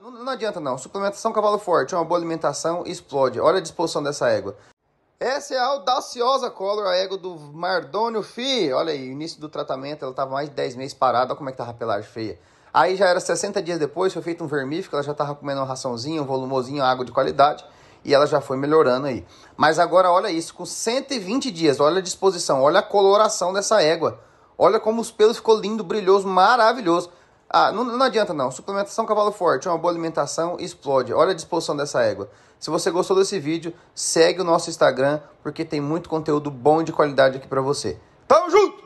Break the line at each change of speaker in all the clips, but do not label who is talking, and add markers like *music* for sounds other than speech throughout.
Não, não adianta não. Suplementação cavalo forte, uma boa alimentação, explode. Olha a disposição dessa égua. Essa é a audaciosa color, a égua do Mardônio Fi. Olha aí, início do tratamento, ela estava mais de 10 meses parada. Olha como é que tava a pelagem feia. Aí já era 60 dias depois, foi feito um vermífico, ela já estava comendo uma raçãozinha, um volumozinho, água de qualidade. E ela já foi melhorando aí. Mas agora olha isso, com 120 dias, olha a disposição, olha a coloração dessa égua. Olha como os pelos ficou lindo, brilhoso, maravilhoso. Ah, não, não adianta não. Suplementação cavalo forte, uma boa alimentação, explode. Olha a disposição dessa égua. Se você gostou desse vídeo, segue o nosso Instagram, porque tem muito conteúdo bom e de qualidade aqui para você. Tamo junto!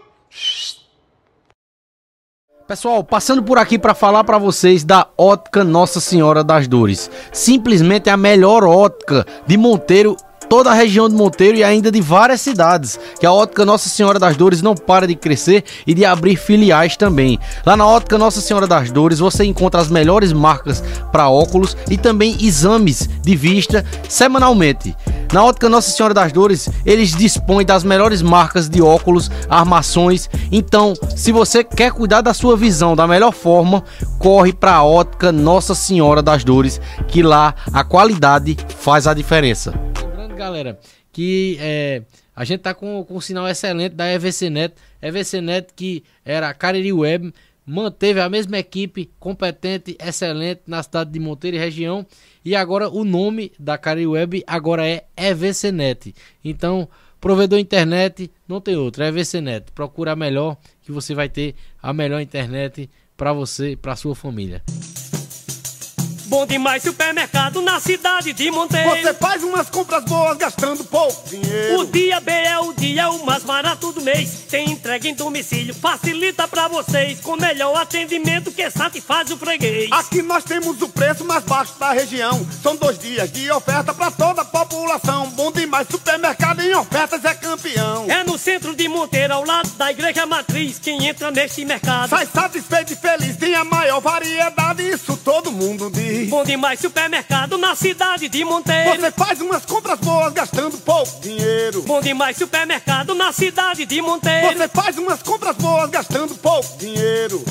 Pessoal, passando por aqui para falar para vocês da Ótica Nossa Senhora das Dores. Simplesmente a melhor ótica de Monteiro toda a região de Monteiro e ainda de várias cidades, que a Ótica Nossa Senhora das Dores não para de crescer e de abrir filiais também. Lá na Ótica Nossa Senhora das Dores você encontra as melhores marcas para óculos e também exames de vista semanalmente. Na Ótica Nossa Senhora das Dores, eles dispõem das melhores marcas de óculos, armações. Então, se você quer cuidar da sua visão da melhor forma, corre para a Ótica Nossa Senhora das Dores, que lá a qualidade faz a diferença galera, que é, a gente tá com, com um sinal excelente da EVCnet. EVCnet que era a Cariri Web, manteve a mesma equipe competente, excelente na cidade de Monteiro e região. E agora o nome da Cariri Web agora é EVCnet. Então, provedor internet não tem outro, é EVCnet. Procura a melhor que você vai ter a melhor internet para você para sua família.
Bom demais supermercado na cidade de Monteiro.
Você faz umas compras boas gastando pouco dinheiro.
O dia B é o dia o mais barato do mês. Tem entrega em domicílio, facilita pra vocês. Com melhor atendimento que satisfaz o freguês.
Aqui nós temos o preço mais baixo da região. São dois dias de oferta pra toda a população. Bom demais supermercado em ofertas é campeão.
É no centro de Monteiro, ao lado da igreja matriz. Quem entra neste mercado
sai satisfeito e feliz. Tem a maior variedade, isso todo mundo diz.
Bom demais supermercado na cidade de Monteiro.
Você faz umas compras boas gastando pouco dinheiro.
Bom demais supermercado na cidade de Monteiro.
Você faz umas compras boas gastando pouco dinheiro.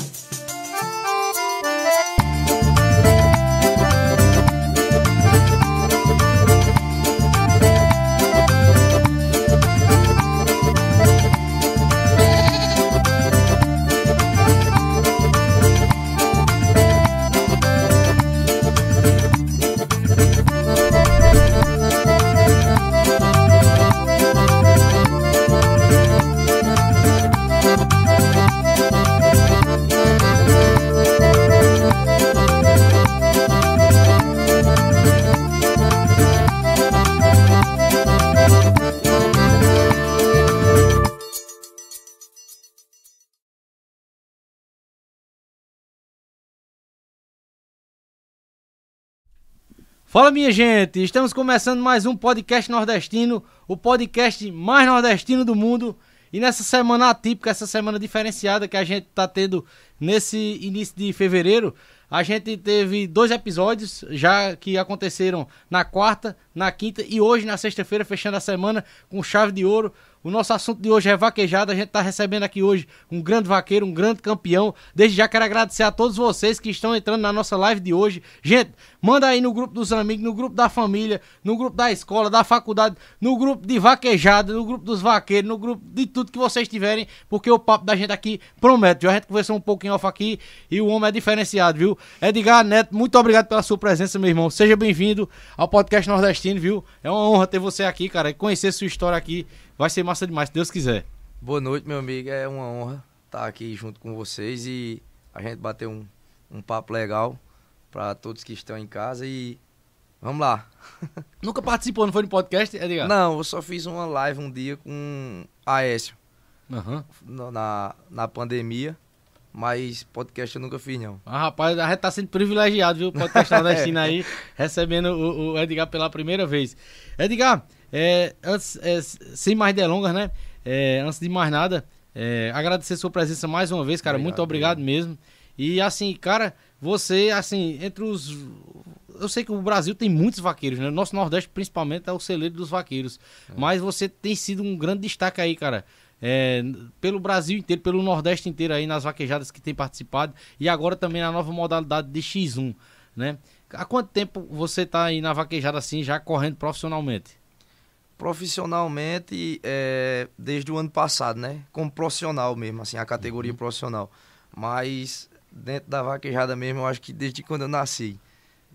Fala minha gente, estamos começando mais um podcast nordestino, o podcast mais nordestino do mundo. E nessa semana atípica, essa semana diferenciada que a gente está tendo nesse início de fevereiro, a gente teve dois episódios já que aconteceram na quarta, na quinta e hoje na sexta-feira, fechando a semana com chave de ouro. O nosso assunto de hoje é vaquejada. A gente está recebendo aqui hoje um grande vaqueiro, um grande campeão. Desde já quero agradecer a todos vocês que estão entrando na nossa live de hoje. Gente, manda aí no grupo dos amigos, no grupo da família, no grupo da escola, da faculdade, no grupo de vaquejada, no grupo dos vaqueiros, no grupo de tudo que vocês tiverem, porque o papo da gente aqui promete. Já a gente conversou um pouquinho off aqui e o homem é diferenciado, viu? Edgar Neto, muito obrigado pela sua presença, meu irmão. Seja bem-vindo ao podcast nordestino, viu? É uma honra ter você aqui, cara, e conhecer sua história aqui Vai ser massa demais, se Deus quiser.
Boa noite, meu amigo. É uma honra estar aqui junto com vocês e a gente bater um, um papo legal para todos que estão em casa e vamos lá. *laughs*
Nunca participou, não foi no podcast, Edgar?
Não, eu só fiz uma live um dia com Aécio.
Uhum.
Na, na pandemia. Mas podcast eu nunca fiz, não.
Ah, rapaz, a gente tá sendo privilegiado, viu? Podcast *laughs* nordestino aí, recebendo o, o Edgar pela primeira vez. Edgar, é, antes, é, sem mais delongas, né? É, antes de mais nada, é, agradecer sua presença mais uma vez, cara. Obrigado, muito obrigado mesmo. E assim, cara, você, assim, entre os. Eu sei que o Brasil tem muitos vaqueiros, né? Nosso Nordeste, principalmente, é o celeiro dos vaqueiros. É. Mas você tem sido um grande destaque aí, cara. É, pelo Brasil inteiro, pelo Nordeste inteiro aí, nas vaquejadas que tem participado. E agora também na nova modalidade de X1. né? Há quanto tempo você tá aí na vaquejada assim, já correndo profissionalmente?
Profissionalmente, é, desde o ano passado, né? Como profissional mesmo, assim, a categoria
Uhum.
profissional. Mas dentro da vaquejada mesmo, eu acho que desde quando eu nasci.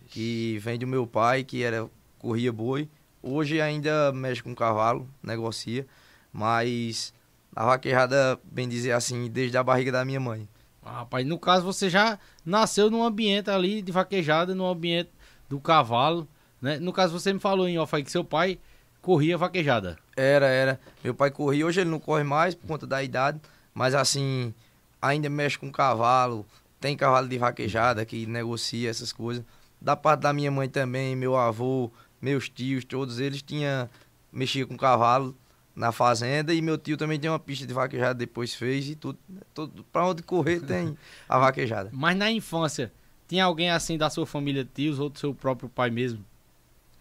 Que vem do meu pai, que era corria boi. Hoje ainda mexe com cavalo, negocia. Mas a vaquejada, bem dizer assim, desde a barriga da minha mãe.
Ah, rapaz, no caso você já nasceu num ambiente ali de vaquejada, num ambiente do cavalo, né? No caso você me falou em off aí que seu pai corria vaquejada.
Era, era. Meu pai corria, hoje ele não corre mais por conta da idade, mas assim, ainda mexe com cavalo, tem cavalo de vaquejada que negocia essas coisas. Da parte da minha mãe também, meu avô, meus tios, todos eles tinham mexia com cavalo na fazenda e meu tio também tem uma pista de vaquejada depois fez e tudo, tudo para onde correr tem a vaquejada.
Mas na infância, tinha alguém assim da sua família, tios ou do seu próprio pai mesmo,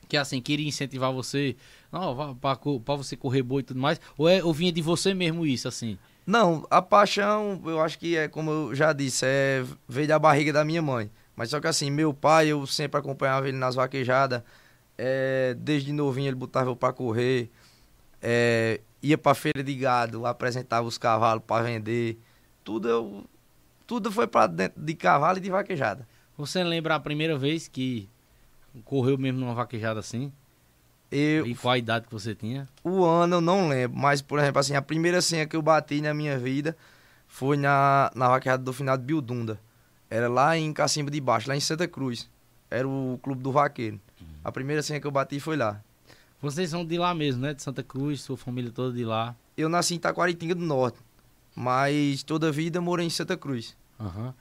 que assim queria incentivar você, não, pra você correr boi e tudo mais, ou, é, ou vinha de você mesmo isso assim?
Não, a paixão, eu acho que é como eu já disse, é veio da barriga da minha mãe. Mas só que assim, meu pai, eu sempre acompanhava ele nas vaquejadas. é, desde novinho ele botava eu pra correr. é, ia pra feira de gado, apresentava os cavalos pra vender. Tudo eu, tudo foi pra dentro de cavalo e de vaquejada.
Você lembra a primeira vez que correu mesmo numa vaquejada assim?
Eu,
E qual a idade que você tinha?
o ano eu não lembro, mas por exemplo assim, a primeira senha que eu bati na minha vida foi na, na vaquejada do final de Bildunda. Era lá em Cacimba de Baixo, lá em Santa Cruz. Era o clube do vaqueiro. A primeira senha que eu bati foi lá.
Vocês são de lá mesmo, né? De Santa Cruz, sua família toda de lá.
Eu nasci em Taquaritinga do Norte, mas toda a vida morei em Santa Cruz.
Aham.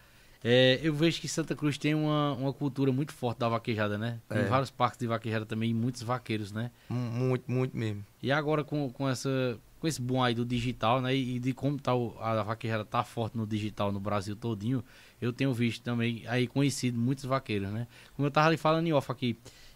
É, eu vejo que Santa Cruz tem uma, uma cultura muito forte da vaquejada, né? Tem
É.
vários parques de vaquejada também e muitos vaqueiros, né?
Mu- Muito, muito mesmo.
E agora com, com, essa, com esse boom aí do digital, né? E de como tá o- a vaquejada tá forte no digital no Brasil todinho, eu tenho visto também aí conhecido muitos vaqueiros, né? Como eu tava ali falando em off aqui,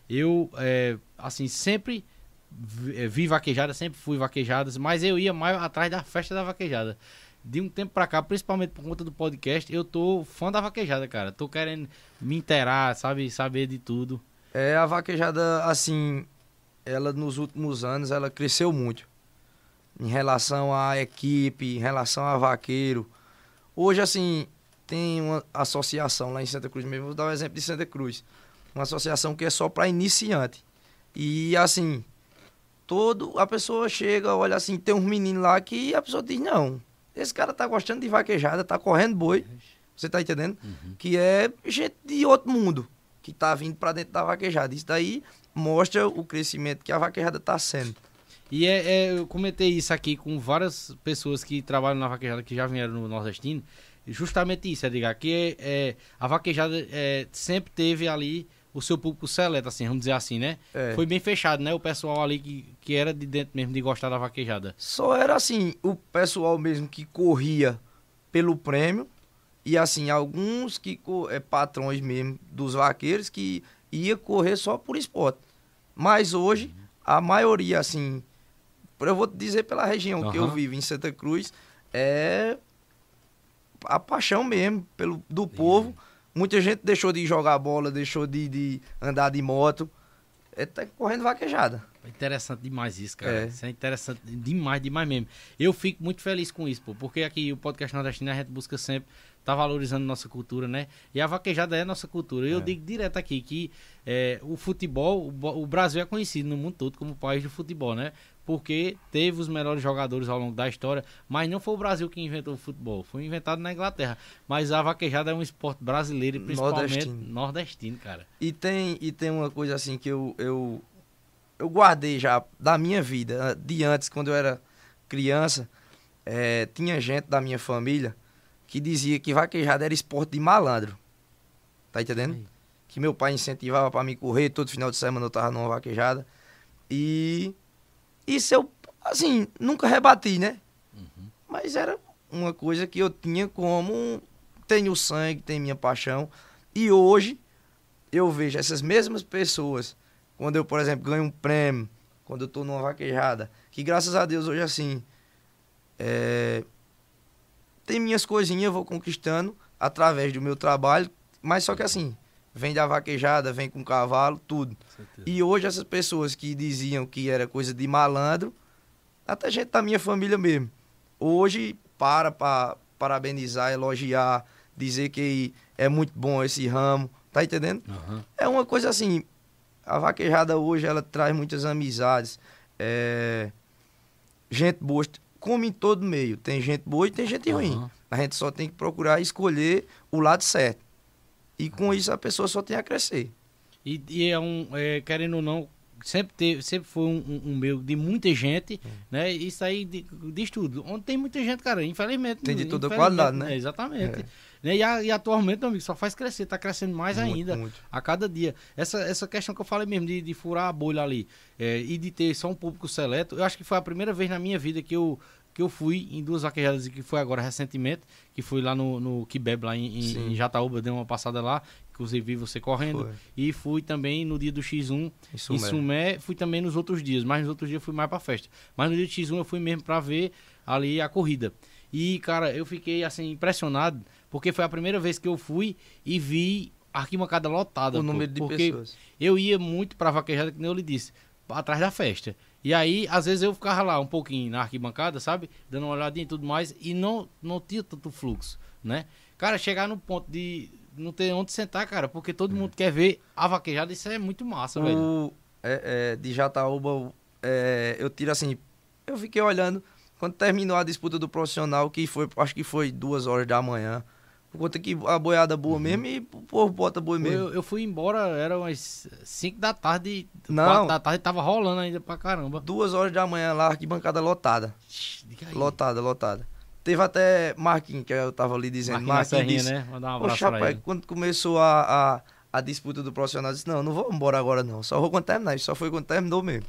eu, é, assim, sempre vi, vi vaquejada, sempre fui vaquejadas, mas eu ia mais atrás da festa da vaquejada. De um tempo pra cá, principalmente por conta do podcast, eu tô fã da vaquejada, cara. Tô querendo me inteirar, sabe? Saber de tudo.
É, a vaquejada, assim, ela nos últimos anos, ela cresceu muito. Em relação à equipe, em relação a vaqueiro. Hoje, assim, tem uma associação lá em Santa Cruz mesmo, vou dar o exemplo de Santa Cruz. Uma associação que é só para iniciante. E, assim, todo, a pessoa chega, olha assim, tem uns meninos lá que a pessoa diz, não, esse cara tá gostando de vaquejada, tá correndo boi, você tá entendendo? Que é gente de outro mundo que tá vindo para dentro da vaquejada. Isso daí mostra o crescimento que a vaquejada tá sendo.
E é, é, eu comentei isso aqui com várias pessoas que trabalham na vaquejada que já vieram no Nordestino. Justamente isso, Edgar, que é, é, a vaquejada é, sempre teve ali o seu público seleto, assim, vamos dizer assim, né?
É.
Foi bem fechado, né? O pessoal ali que, que era de dentro mesmo de gostar da vaquejada.
Só era assim, o pessoal mesmo que corria pelo prêmio e assim, alguns que é, patrões mesmo dos vaqueiros que ia correr só por esporte. Mas hoje, a maioria, assim, eu vou te dizer pela região que eu vivo, em Santa Cruz, é a paixão mesmo pelo, do povo. Muita gente deixou de jogar bola, deixou de, de andar de moto. É tá correndo vaquejada.
É interessante demais isso, cara.
É.
Isso é interessante demais, demais mesmo. Eu fico muito feliz com isso, pô, porque aqui o podcast nordestino a gente busca sempre tá valorizando nossa cultura, né? E a vaquejada é nossa cultura. Eu digo direto aqui que é, o futebol, o, o Brasil é conhecido no mundo todo como país do futebol, né? Porque teve os melhores jogadores ao longo da história, mas não foi o Brasil que inventou o futebol, foi inventado na Inglaterra. Mas a vaquejada é um esporte brasileiro e principalmente
Nordestino.
nordestino, cara.
E tem, e tem uma coisa assim que eu, eu, eu guardei já da minha vida, de antes, quando eu era criança, eh, tinha gente da minha família que dizia que vaquejada era esporte de malandro. Tá entendendo?
Aí.
Que meu pai incentivava pra me correr, todo final de semana eu tava numa vaquejada. E isso eu, assim, nunca rebati, né? Mas era uma coisa que eu tinha como tenho sangue, tenho minha paixão. E hoje eu vejo essas mesmas pessoas, quando eu, por exemplo, ganho um prêmio, quando eu tô numa vaquejada, que graças a Deus hoje assim, é, tem minhas coisinhas, eu vou conquistando através do meu trabalho, mas só que assim, vem da vaquejada, vem com cavalo, tudo. E hoje essas pessoas que diziam que era coisa de malandro, até gente da minha família mesmo, hoje para para parabenizar, elogiar, dizer que é muito bom esse ramo, tá entendendo?
Aham.
É uma coisa assim, a vaquejada hoje ela traz muitas amizades, é, gente boa, como em todo meio, tem gente boa e tem gente ruim.
Aham.
A gente só tem que procurar escolher o lado certo. E com isso a pessoa só tem a crescer.
E, e é um, é, querendo ou não, sempre, teve, sempre foi um, um, um meio de muita gente, né? Isso aí di- diz tudo. Onde tem muita gente, cara, infelizmente.
Tem de toda qualidade, né?
é, exatamente. Né? E, a- e atualmente, meu amigo, só faz crescer, tá crescendo mais
Muito,
ainda.
muito.
A cada dia. Essa, essa questão que eu falei mesmo, de, de furar a bolha ali é, e de ter só um público seleto, eu acho que foi a primeira vez na minha vida que eu, que eu fui em duas vaquejadas, e que foi agora recentemente, que fui lá no, no Kibeb, lá em, em, Jataúba, dei uma passada lá, inclusive vi você correndo.
Foi.
E fui também no dia do X1
Isso
em. Sumé, fui também nos outros dias, mas nos outros dias eu fui mais pra festa. Mas no dia do X1 eu fui mesmo pra ver ali a corrida. E, cara, eu fiquei assim impressionado, porque foi a primeira vez que eu fui e vi a arquibancada lotada.
O
pô,
número de pessoas.
eu ia muito pra vaquejada, que nem eu lhe disse, atrás da festa. E aí, às vezes eu ficava lá um pouquinho na arquibancada, sabe? Dando uma olhadinha e tudo mais, e não, não tinha tanto fluxo, né? Cara, chegar no ponto de não ter onde sentar, cara, porque todo mundo quer ver a vaquejada, isso é muito massa, velho.
O, é, é, de Jataúba, é, eu tiro assim, eu fiquei olhando, quando terminou a disputa do profissional, que foi, acho que foi duas horas da manhã, por conta que a boiada boa mesmo e o povo bota boi mesmo.
Eu, eu fui embora, era umas 5 da tarde,
Não.
4 da tarde, tava rolando ainda pra caramba.
Duas horas da manhã lá, arquibancada lotada.
Aí.
Lotada, lotada. Teve até Marquinhos, que eu tava ali dizendo.
Marquinhos
Marquinhos disse,
né? Mandar um abraço
Poxa, rapaz,
ele.
quando começou a, a, a disputa do profissional, eu disse, não, não vou embora agora não, só vou quando terminar, só foi quando terminou mesmo.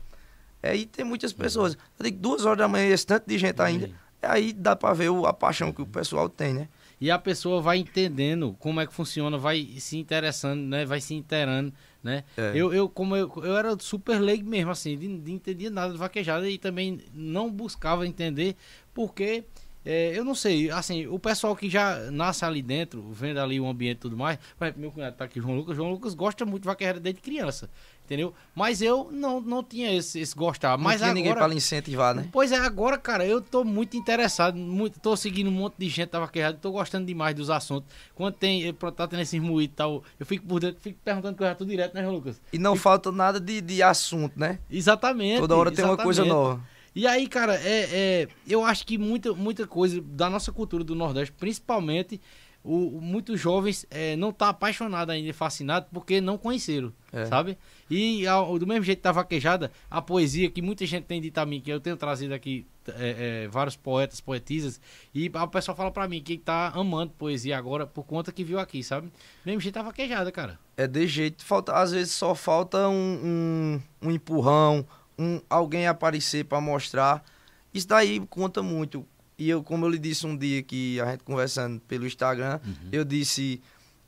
Aí tem muitas pessoas, eu digo, duas horas da manhã, esse tanto de gente ainda, aí dá pra ver o- a paixão que o pessoal tem, né?
E a pessoa vai entendendo como é que funciona, vai se interessando, né? Vai se inteirando, né?
É.
Eu, eu, como eu, eu era super leigo mesmo, assim, de entendia nada de vaquejada e também não buscava entender, porque é, eu não sei, assim, o pessoal que já nasce ali dentro, vendo ali o ambiente e tudo mais, meu cunhado tá aqui, João Lucas, João Lucas gosta muito de vaquejada desde criança, entendeu? Mas eu não, não tinha esse, esse gostar,
Não
mas
tinha ninguém
agora...
pra lhe incentivar, né?
Pois é, agora, cara, eu tô muito interessado, muito, tô seguindo um monte de gente da vaquejada, tô gostando demais dos assuntos. Quando tem, tá tendo esses moídos e tal, eu fico por dentro, fico perguntando coisa tudo direto, né, João Lucas?
E não falta nada de, de assunto, né?
Exatamente.
Toda hora tem uma coisa nova.
E aí, cara, é, é, eu acho que muita, muita coisa da nossa cultura do Nordeste, principalmente, o, muitos jovens é, não tá apaixonado ainda, fascinado, porque não conheceram,
É.
sabe? E ao- do mesmo jeito da vaquejada, a poesia que muita gente tem dito a mim, que eu tenho trazido aqui é, é, vários poetas, poetisas, e o pessoal fala pra mim que tá amando poesia agora por conta que viu aqui, sabe? Do mesmo jeito da vaquejada, cara.
É de jeito, falta, às vezes só falta um, um, um empurrão, um, alguém aparecer pra mostrar. Isso daí conta muito. E eu, como eu lhe disse um dia que a gente conversando pelo Instagram, eu disse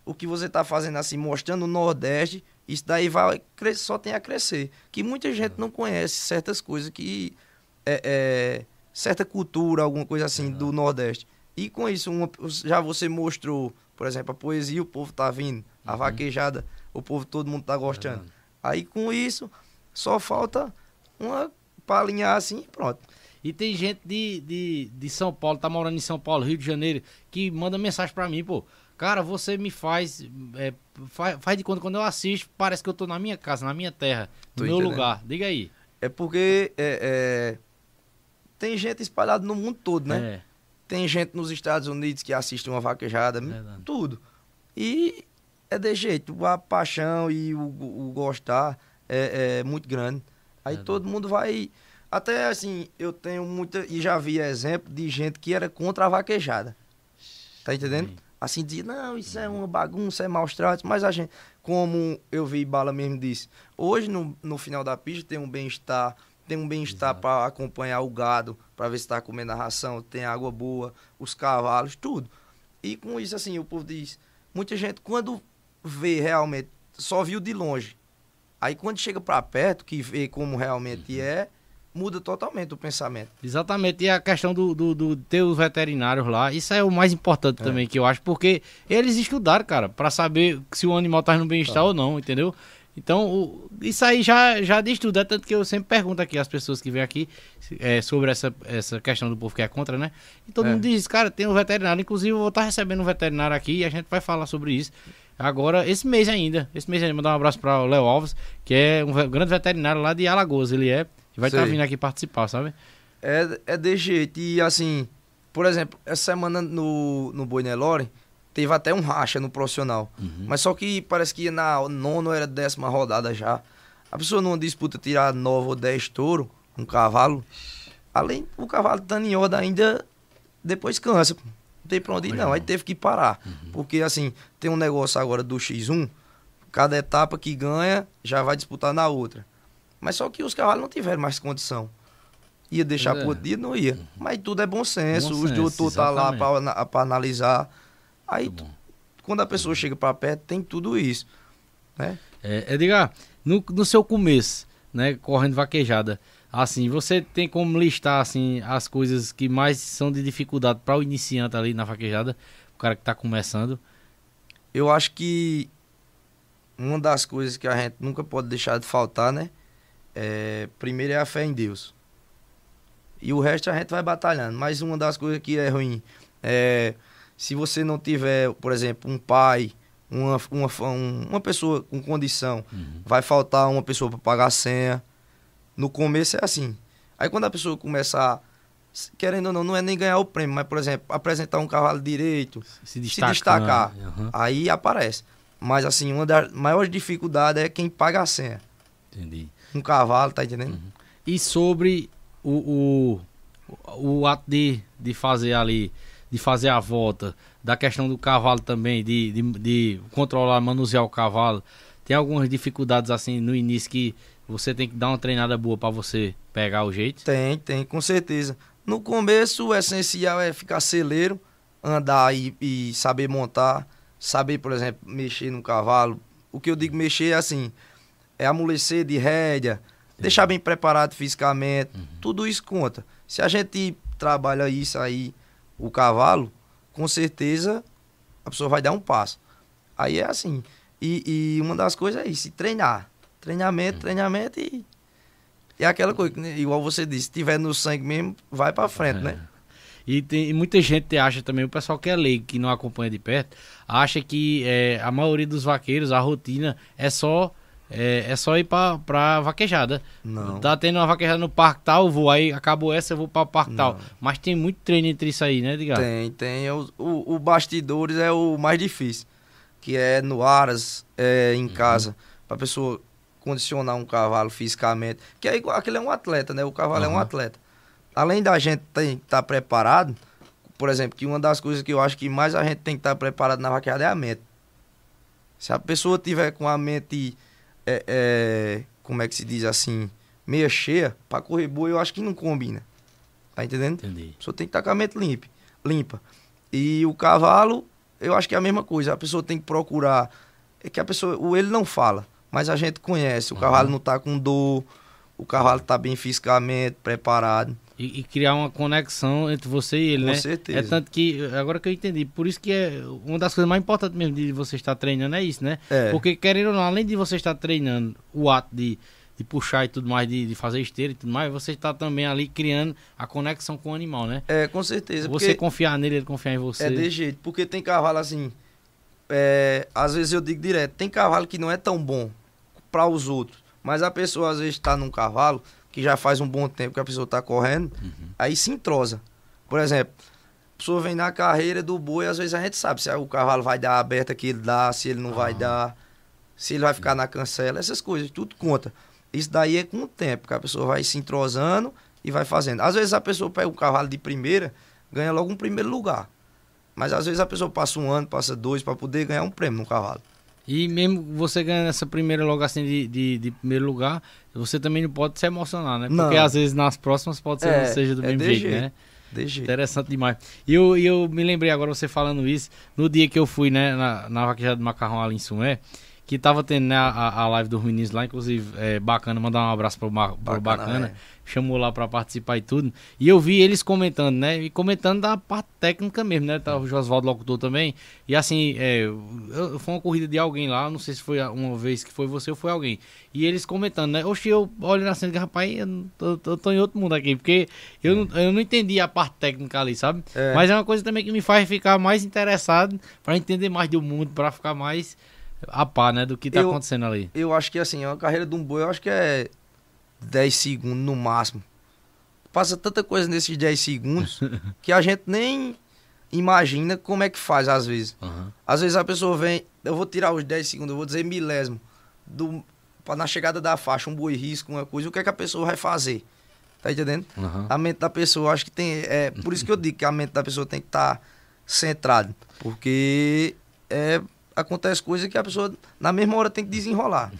o que você tá fazendo assim, mostrando o Nordeste, isso daí vai cres- só tem a crescer. Que muita gente não conhece certas coisas que é, é, certa cultura, alguma coisa assim do Nordeste. E com isso, uma- já você mostrou, por exemplo, a poesia, o povo tá vindo, a vaquejada, o povo, todo mundo tá gostando. Aí com isso, só falta uma pra alinhar assim e pronto.
E tem gente de, de, de São Paulo, tá morando em São Paulo, Rio de Janeiro, que manda mensagem pra mim, pô. Cara, você me faz. é, faz, faz de conta, quando eu assisto, parece que eu tô na minha casa, na minha terra, no
Tô
meu
entendendo.
lugar. Diga aí.
É porque é, é, tem gente espalhada no mundo todo, né?
É,
Tem gente nos Estados Unidos que assiste uma vaquejada,
Verdade.
tudo. E é de jeito, a paixão e o, o gostar é, é muito grande. Aí
Verdade.
todo mundo vai. Até assim, eu tenho muita. E já vi exemplo de gente que era contra a vaquejada. Tá entendendo?
Sim.
Assim, dizia, não, isso é uma bagunça, é maus tratos. Mas a gente, como eu vi Bala mesmo disse, hoje no, no final da pista tem um bem-estar, tem um bem-estar para acompanhar o gado, para ver se está comendo a ração, tem água boa, os cavalos, tudo. E com isso, assim, o povo diz, muita gente, quando vê realmente, só viu de longe. Aí quando chega para perto, que vê como realmente é, muda totalmente o pensamento.
Exatamente, e a questão do, do, do ter os veterinários lá, isso é o mais importante
É.
também, que eu acho, porque eles estudaram, cara, pra saber se o animal tá no bem-estar
Tá.
ou não, entendeu? Então, o- isso aí já, já diz tudo, é tanto que eu sempre pergunto aqui às pessoas que vêm aqui é, sobre essa, essa questão do povo que é contra, né? E todo
É.
mundo diz, cara, tem um veterinário, inclusive eu vou estar recebendo um veterinário aqui e a gente vai falar sobre isso. Agora, esse mês ainda, esse mês ainda, mandar um abraço para o Léo Alves, que é um grande veterinário lá de Alagoas, ele é, e vai estar
Sei.
vindo aqui participar, sabe?
É, é de jeito. E assim, por exemplo, essa semana no, no Boi Nelore, teve até um racha no profissional. Mas só que parece que na nona era décima rodada já. A pessoa numa disputa tirar nove ou dez touro, um cavalo, além o cavalo estando em ordem ainda, depois cansa. Não tem pra onde ir, não. Aí teve que parar. Porque assim, tem um negócio agora do X1, cada etapa que ganha já vai disputar na outra. Mas só que os cavalos não tiveram mais condição. Ia deixar
Pois é.
pro outro dia? Não ia. Mas tudo é bom senso.
Bom
os
senso,
doutores tá lá pra analisar. Aí, quando a pessoa chega pra perto, tem tudo isso. Né?
É, Edgar, no, no seu começo, né, correndo vaquejada, assim, você tem como listar, assim, as coisas que mais são de dificuldade para o iniciante ali na vaquejada, o cara que tá começando?
Eu acho que uma das coisas que a gente nunca pode deixar de faltar, né? É, primeiro é a fé em Deus. E o resto a gente vai batalhando. Mas uma das coisas que é ruim é se você não tiver, por exemplo, um pai, uma, uma, um- uma pessoa com condição, vai faltar uma pessoa para pagar a senha. No começo é assim. Aí quando a pessoa começar, querendo ou não, não é nem ganhar o prêmio, mas, por exemplo, apresentar um cavalo direito,
Se
se
destacar. Aham,
Aí aparece. Mas assim, uma das maiores dificuldades é quem paga a senha.
entendi.
Um cavalo, tá entendendo?
E sobre o, o, o ato de, de fazer ali, de fazer a volta, da questão do cavalo também, de, de, de controlar, manusear o cavalo, tem algumas dificuldades assim no início que você tem que dar uma treinada boa para você pegar o jeito?
Tem, tem, com certeza. No começo, o essencial é ficar celeiro, andar e, e saber montar, saber, por exemplo, mexer no cavalo. O que eu digo mexer é assim, é amolecer de rédea, deixar bem preparado fisicamente, tudo isso conta. Se a gente trabalha isso aí, o cavalo, com certeza a pessoa vai dar um passo. Aí é assim. E, e uma das coisas é isso, treinar. Treinamento, treinamento e. É aquela coisa, né, igual você disse, se tiver no sangue mesmo, vai pra frente, né?
E, tem, e muita gente acha também, o pessoal que é leigo, que não acompanha de perto, acha que é, a maioria dos vaqueiros, a rotina é só é, é só ir pra, pra vaquejada.
Não.
Tá tendo uma vaquejada no parque tal, eu vou aí, acabou essa, eu vou pra parque tal. Mas tem muito treino entre isso aí, né, Edgar?
Tem, tem. O, o, o bastidores é o mais difícil. Que é no Aras, é, em casa, pra pessoa condicionar um cavalo fisicamente. Que é igual, aquele é um atleta, né? O cavalo é um atleta. Além da gente estar preparado, por exemplo, que uma das coisas que eu acho que mais a gente tem que estar preparado na vaqueada é a mente. Se a pessoa tiver com a mente, é, é, como é que se diz assim, meia cheia, pra correr boa eu acho que não combina. Tá entendendo?
Entendi.
A pessoa tem que estar com a mente limpa, limpa. E o cavalo, eu acho que é a mesma coisa. A pessoa tem que procurar. É que a pessoa. O ele não fala, mas a gente conhece. O cavalo não tá com dor, o cavalo tá bem fisicamente, preparado.
E, e criar uma conexão entre você e ele,
Com
né?
certeza.
É tanto que, agora que eu entendi, por isso que é uma das coisas mais importantes mesmo de você estar treinando é isso, né?
É.
Porque, querendo ou não, além de você estar treinando o ato de, de puxar e tudo mais, de, de fazer esteira e tudo mais, você está também ali criando a conexão com o animal, né?
É, com certeza.
Você confiar nele, ele confiar em você.
É de jeito. Porque tem cavalo assim. é, às vezes eu digo direto, tem cavalo que não é tão bom para os outros. Mas a pessoa às vezes está num cavalo que já faz um bom tempo que a pessoa está correndo, aí se entrosa. Por exemplo, a pessoa vem na carreira do boi, às vezes a gente sabe se o cavalo vai dar aberta que ele dá, se ele não vai dar, se ele vai ficar na cancela, essas coisas, tudo conta. Isso daí é com o tempo, que a pessoa vai se entrosando e vai fazendo. Às vezes a pessoa pega um cavalo de primeira, ganha logo um primeiro lugar. Mas às vezes a pessoa passa um ano, passa dois para poder ganhar um prêmio no cavalo.
E mesmo você ganhando essa primeira logo assim de, de, de primeiro lugar, você também não pode se emocionar, né? Porque
Não.
às vezes nas próximas pode ser que
É,
não seja do
é
mesmo jeito,
jeito.
né?
De jeito.
Interessante demais. E eu, eu me lembrei agora você falando isso, no dia que eu fui, né, na, na vaquejada do Macarrão ali em Sumé, que tava tendo né, a, a live dos meninos lá, inclusive, é bacana, mandar um abraço pro, Mar- pro
Bacana,
Bacana,
é.
chamou lá pra participar e tudo, e eu vi eles comentando, né, e comentando da parte técnica mesmo, né, tá o Josvaldo Locutor também, e assim, é, foi uma corrida de alguém lá, não sei se foi uma vez que foi você ou foi alguém, e eles comentando, né, oxe, eu olho na cena rapaz, eu, tô, tô- tô em outro mundo aqui, porque eu não, eu não entendi a parte técnica ali, sabe?
É.
Mas é uma coisa também que me faz ficar mais interessado pra entender mais do mundo, pra ficar mais a par, né, do que tá
Eu-
acontecendo ali.
Eu acho que assim, a carreira de um boi, eu acho que é 10 segundos no máximo. Passa tanta coisa nesses 10 segundos *laughs* que a gente nem imagina como é que faz às vezes.
Aham.
Às vezes a pessoa vem, eu vou tirar os 10 segundos, eu vou dizer milésimo, do, na chegada da faixa, um boi risco, uma coisa, o que é que a pessoa vai fazer? Tá entendendo?
Aham.
A mente da pessoa, acho que tem. É, por isso que eu digo que a mente da pessoa tem que estar centrada. Porque é, acontece coisa que a pessoa, na mesma hora, tem que desenrolar.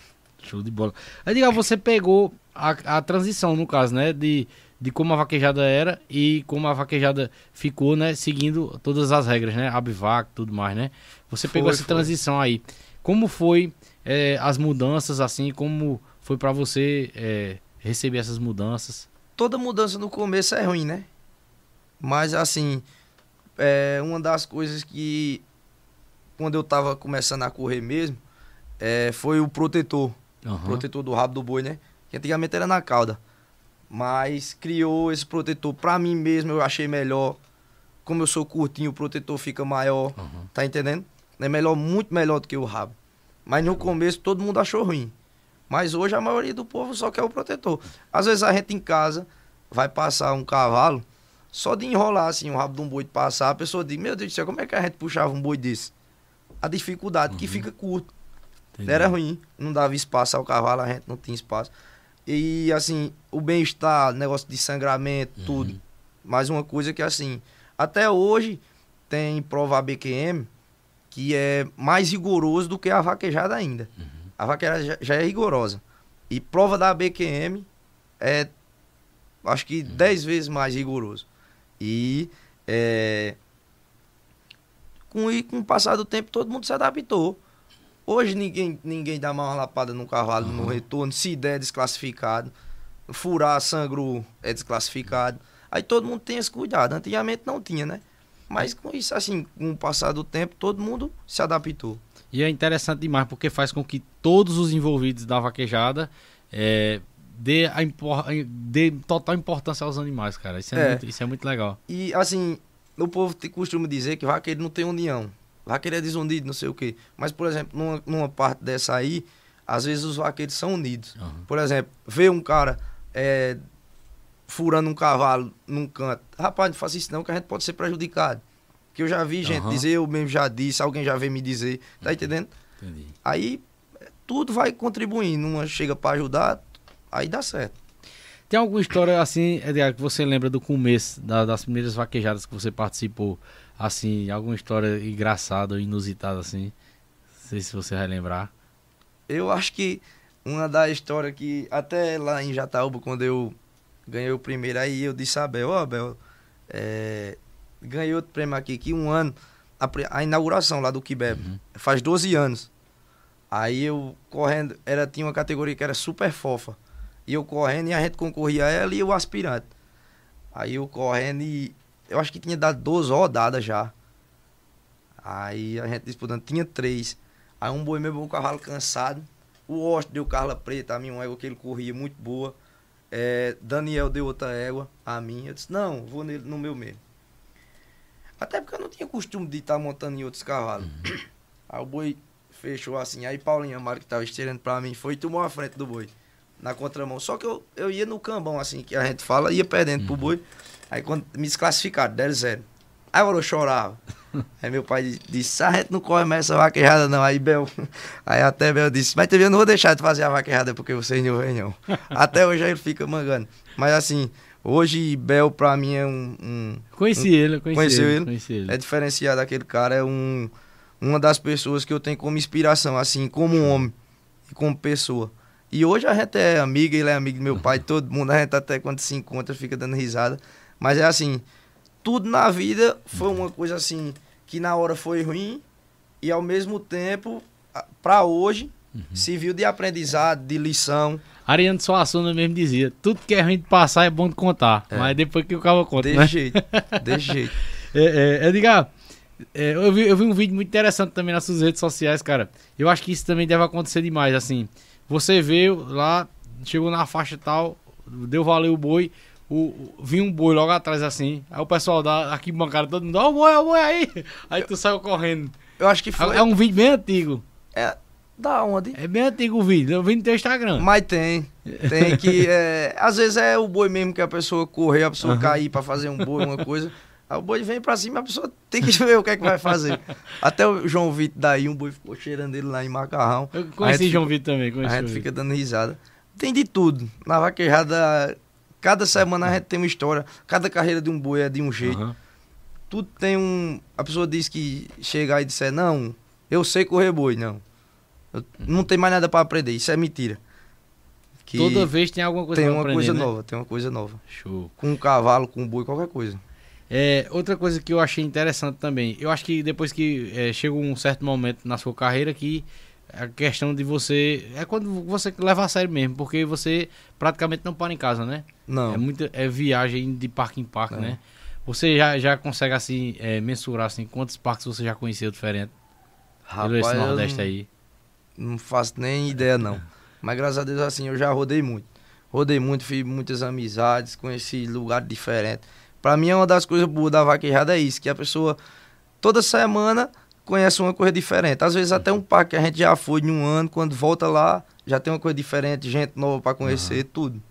Show de bola. Aí, diga, você pegou a, a transição, no caso, né? De, de como a vaquejada era e como a vaquejada ficou, né? Seguindo todas as regras, né? Abivac e tudo mais, né? Você pegou
Foi,
essa
foi.
transição aí. Como foi eh, as mudanças, assim? Como foi pra você eh, receber essas mudanças?
Toda mudança no começo é ruim, né? Mas assim, é uma das coisas que quando eu tava começando a correr mesmo, é, foi o protetor.
Aham.
protetor do rabo do boi, né? Que antigamente era na cauda. Mas criou esse protetor pra mim mesmo, eu achei melhor. Como eu sou curtinho, o protetor fica maior.
Aham.
Tá entendendo? É melhor, muito melhor do que o rabo. Mas no começo todo mundo achou ruim. Mas hoje a maioria do povo só quer o protetor. Às vezes a gente em casa vai passar um cavalo, só de enrolar assim o rabo de um boi de passar, a pessoa diz, meu Deus do céu, como é que a gente puxava um boi desse? A dificuldade que fica curto.
Entendi.
Era ruim, não dava espaço ao cavalo, a gente não tinha espaço. E assim, o bem-estar, negócio de sangramento, tudo. Mais uma coisa que assim, até hoje tem prova ABQM que é mais rigoroso do que a vaquejada ainda. A vaquejada já, já é rigorosa. E prova da ABQM é acho que 10 vezes mais rigoroso. E é, com, e com o passar do tempo todo mundo se adaptou. Hoje ninguém, ninguém dá uma lapada no cavalo no retorno, se der é desclassificado. Furar sangro é desclassificado. Aí todo mundo tem esse cuidado. Antigamente não tinha, né? Mas com isso, assim, com o passar do tempo, todo mundo se adaptou.
E é interessante demais porque faz com que todos os envolvidos da vaquejada é, dê, a dê total importância aos animais, cara. Isso é,
É.
Muito, isso é muito legal.
E assim, o povo te- costuma dizer que vaqueiro não tem união. Vaqueiro é desunido, não sei o quê. Mas, por exemplo, numa, numa parte dessa aí, às vezes os vaqueiros são unidos.
Aham.
Por exemplo, vê um cara é, furando um cavalo num canto. Rapaz, não faça isso não, que a gente pode ser prejudicado. Que eu já vi gente
Aham.
dizer, eu mesmo já disse, alguém já veio me dizer. Tá entendendo?
Entendi.
Aí, tudo vai contribuindo. Uma chega pra ajudar, aí dá certo.
Tem alguma história assim, Edgar, que você lembra do começo, da- das primeiras vaquejadas que você participou? Assim, alguma história engraçada ou inusitada assim? Não sei se você vai lembrar.
Eu acho que uma da história que até lá em Jataúba, quando eu ganhei o primeiro, aí eu disse a Abel, ó Abel, é, ganhei outro prêmio aqui, que um ano, a, a inauguração lá do Quibebe, faz 12 anos. Aí eu correndo, era, tinha uma categoria que era super fofa. E eu correndo e a gente concorria a ela e o aspirante. Aí eu correndo e eu acho que tinha dado 12 rodadas já. Aí a gente disputando, tinha três. Aí um boi meu, um cavalo cansado. O Osto deu Carla Preta, a mim uma égua que ele corria muito boa. É, Daniel deu outra égua, a mim. Eu disse, não, vou nele, no meu mesmo. Até porque eu não tinha costume de estar montando em outros cavalos. Aí o boi fechou assim. Aí Paulinho Amaro, que tava estirando pra mim, foi e tomou a frente do boi. Na contramão. Só que eu, eu ia no cambão, assim, que a gente fala, ia perdendo pro boi. Aí quando me desclassificaram, deram zero. Aí eu chorava. *laughs* Aí meu pai disse, a gente não corre mais essa vaquejada não. Aí Bel, *laughs* aí até Bel disse, mas também eu não vou deixar de fazer a vaquejada porque vocês não vêm não. *laughs* Até hoje aí ele fica mangando. Mas assim, hoje Bel pra mim é um... um-
Conheci ele, conheci ele,
ele?
Conheci ele.
é diferenciado aquele cara, é um, uma das pessoas que eu tenho como inspiração, assim, como homem e como pessoa. E hoje a gente é amiga, ele é amigo do meu pai, *laughs* todo mundo, a gente até quando se encontra fica dando risada. Mas é assim, tudo na vida foi uma coisa assim, que na hora foi ruim e ao mesmo tempo a- pra hoje,
Uhum.
serviu de aprendizado, de lição.
Ariano Suassuna mesmo dizia: tudo que é ruim de passar é bom de contar. Mas depois que o cara conta,
Desse
né?
jeito. Desse jeito. *laughs*
É, é, Edgar, é, eu, vi, eu vi um vídeo muito interessante também nas suas redes sociais, cara. Eu acho que isso também deve acontecer demais, assim. Você veio lá, chegou na faixa e tal, deu valeu o boi, o, o- vinha um boi logo atrás, assim. Aí o pessoal da aqui bancada, todo mundo, ó o boi, ó o boi aí. Aí tu saiu correndo.
Eu acho que foi.
É um vídeo bem antigo.
É, da onde?
É bem antigo o vídeo. Eu vi no teu Instagram.
Mas tem. Tem que. é, às vezes é o boi mesmo que a pessoa correr, a pessoa
Aham.
cair pra fazer um boi, uma coisa. Aí o boi vem pra cima, a pessoa tem que *laughs* ver o que é que vai fazer. Até o João Vitor daí, um boi ficou cheirando ele lá em Macarrão.
Eu conheci João
fica-
Vitor também. Conheci
A gente fica dando risada. Tem de tudo. Na vaquejada, cada semana a gente tem uma história. Cada carreira de um boi é de um jeito.
Aham.
Tudo tem um. A pessoa diz que chegar e disser, não, eu sei correr boi, não. Eu- não tem mais nada pra aprender. Isso é mentira. Que
Toda vez tem alguma coisa
tem uma
aprender,
coisa
né?
nova, tem uma coisa nova.
Show.
Com um cavalo, com um boi, qualquer coisa.
É, outra coisa que eu achei interessante também, eu acho que depois que é, chega um certo momento na sua carreira que a questão de você é quando você leva a sério mesmo, porque você praticamente não para em casa, né?
Não.
É muita é viagem de parque em parque,
É.
né? Você já, já consegue assim é, mensurar assim quantos parques você já conheceu diferente pelo esse Nordeste
não,
aí?
não faço nem ideia, não. Mas graças a Deus, assim, eu já rodei muito. Rodei muito, fiz muitas amizades, conheci lugares diferentes. Pra mim, é uma das coisas boas da vaquejada é isso, que a pessoa, toda semana, conhece uma coisa diferente. Às vezes até um parque que a gente já foi em um ano, quando volta lá, já tem uma coisa diferente, gente nova pra conhecer, tudo.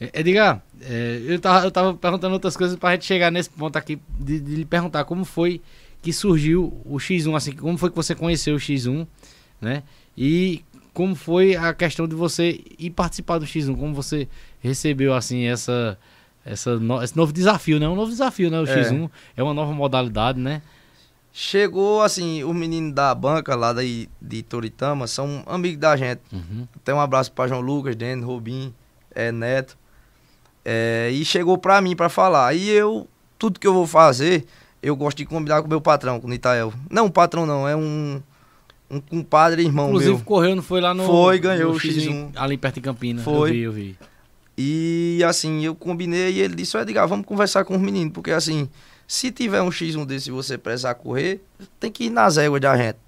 É, Edgar, é, eu, tava, eu tava perguntando outras coisas pra gente chegar nesse ponto aqui de, de lhe perguntar como foi que surgiu o X1, assim, como foi que você conheceu o X1, né? E como foi a questão de você ir participar do X1, como você recebeu, assim, essa, essa no- esse novo desafio, né? Um novo desafio, né? O
É.
X1 é uma nova modalidade, né?
Chegou, assim, os meninos da banca lá daí, de Toritama, são amigos da gente.
Uhum.
Tem um abraço pra João Lucas, Dene, Robin, é, Neto. É, e chegou pra mim pra falar. E eu, tudo que eu vou fazer, eu gosto de combinar com o meu patrão, com o Nitael. Não, patrão não, é um, um compadre irmão
Inclusive,
meu.
correu, não foi lá no.
Foi, ganhou
no
o X1.
Ali perto de Campinas.
Foi.
Eu vi, eu vi.
E assim, eu combinei e ele disse, ó Edgar, vamos conversar com os meninos, porque assim, se tiver um X1 desse e você precisar correr, tem que ir nas éguas da gente.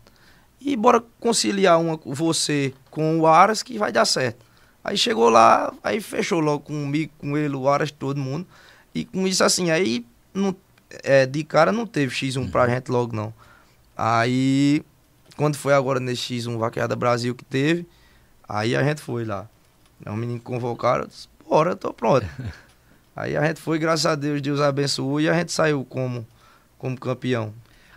E bora conciliar uma, você com o Aras que vai dar certo. Aí chegou lá, aí fechou logo comigo, com ele, o Aras, todo mundo. E com isso assim, aí não, é, de cara não teve X1 pra gente logo não. Aí, quando foi agora nesse X1 Vaqueada Brasil que teve, aí a gente foi lá. É um menino que convocaram, eu disse, bora, eu tô pronto. *laughs* aí a gente foi, graças a Deus, Deus abençoou e a gente saiu como, como campeão.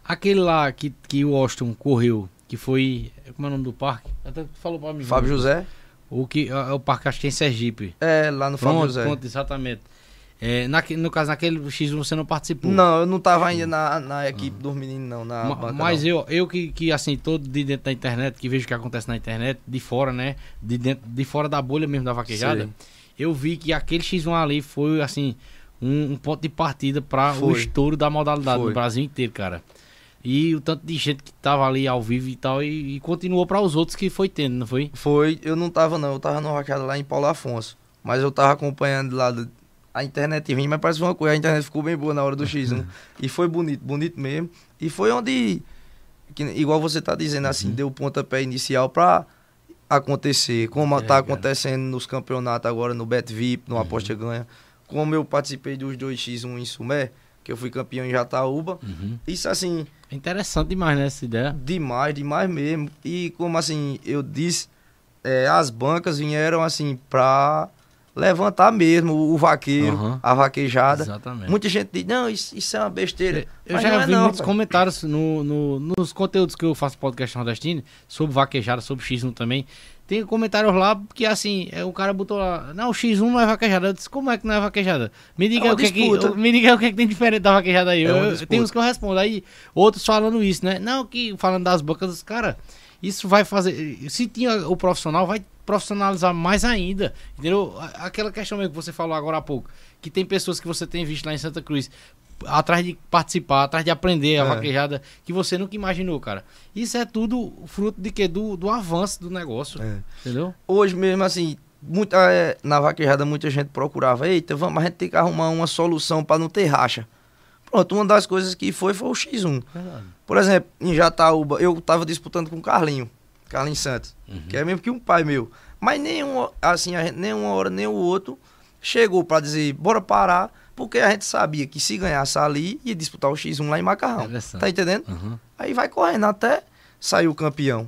Aquele lá que, que o Austin correu, que foi. Como é o nome do parque? Até falou pra mim.
Fábio José?
O que é é o parque acho que tem em Sergipe.
É, lá no Fábio José.
pronto, exatamente. É, naque- no caso, naquele X1 você não participou.
Não, eu não tava ainda na, na equipe dos meninos, não, na
Ma-
banca,
mas
não.
eu, eu que, que assim, todo de dentro da internet, que vejo o que acontece na internet, de fora, né? De, dentro, de fora da bolha mesmo da vaquejada,
Sei.
Eu vi que aquele X1 ali foi, assim, um, um ponto de partida para o estouro da modalidade
Foi.
no Brasil inteiro, cara. E o tanto de gente que tava ali ao vivo e tal, e, e continuou para os outros que foi tendo, não foi?
Foi, eu não tava não, eu tava no vaqueada lá em Paulo Afonso. Mas eu tava acompanhando lá do- a internet vinha, mas parece uma coisa, a internet ficou bem boa na hora do X1. *laughs* e foi bonito, bonito mesmo. E foi onde, que, igual você tá dizendo assim, deu o pontapé inicial pra acontecer. Como
É,
tá acontecendo nos campeonatos agora, no Bet VIP, no Aposta Ganha. Como eu participei dos dois X1 em Sumé, que eu fui campeão em Jataúba.
Uhum.
Isso assim,
É interessante demais, né, essa ideia.
Demais, demais mesmo. E como assim, eu disse, é, as bancas vieram assim pra levantar mesmo o vaqueiro,
Aham.
a vaquejada.
Exatamente.
Muita gente diz, não, isso, isso é uma besteira.
Eu já
é
vi
não,
muitos
pai.
comentários no, no- nos conteúdos que eu faço podcast nordestino, sobre vaquejada, sobre X1 também. Tem comentários lá que assim, é, o cara botou lá, não, o X1 não é vaquejada. Eu disse, como é que não é vaquejada? Me diga,
É
o, que é que, me diga o que, é que tem diferente da vaquejada aí.
É
Eu- tem uns que eu respondo. Aí outros falando isso, né? Não, que falando das bocas dos caras. Isso vai fazer. Se tinha o profissional, vai profissionalizar mais ainda. Entendeu? Aquela questão mesmo que você falou agora há pouco. Que tem pessoas que você tem visto lá em Santa Cruz. Atrás de participar, atrás de aprender a
É.
vaquejada que você nunca imaginou, cara. Isso é tudo fruto de quê? Do, do avanço do negócio.
É.
Entendeu?
Hoje mesmo, assim, muita, é, na vaquejada muita gente procurava, eita, vamos, a gente tem que arrumar uma solução para não ter racha. Pronto, uma das coisas que foi foi o X1. Por exemplo, em Jataúba, eu tava disputando com o Carlinho, Carlinho Santos, que é mesmo que um pai meu. Mas nenhum, assim, a gente, nenhuma hora, nem o outro chegou para dizer, bora parar, porque a gente sabia que se ganhasse ali, ia disputar o X1 lá em Macarrão. Tá entendendo?
Uhum.
Aí vai correndo até sair o campeão.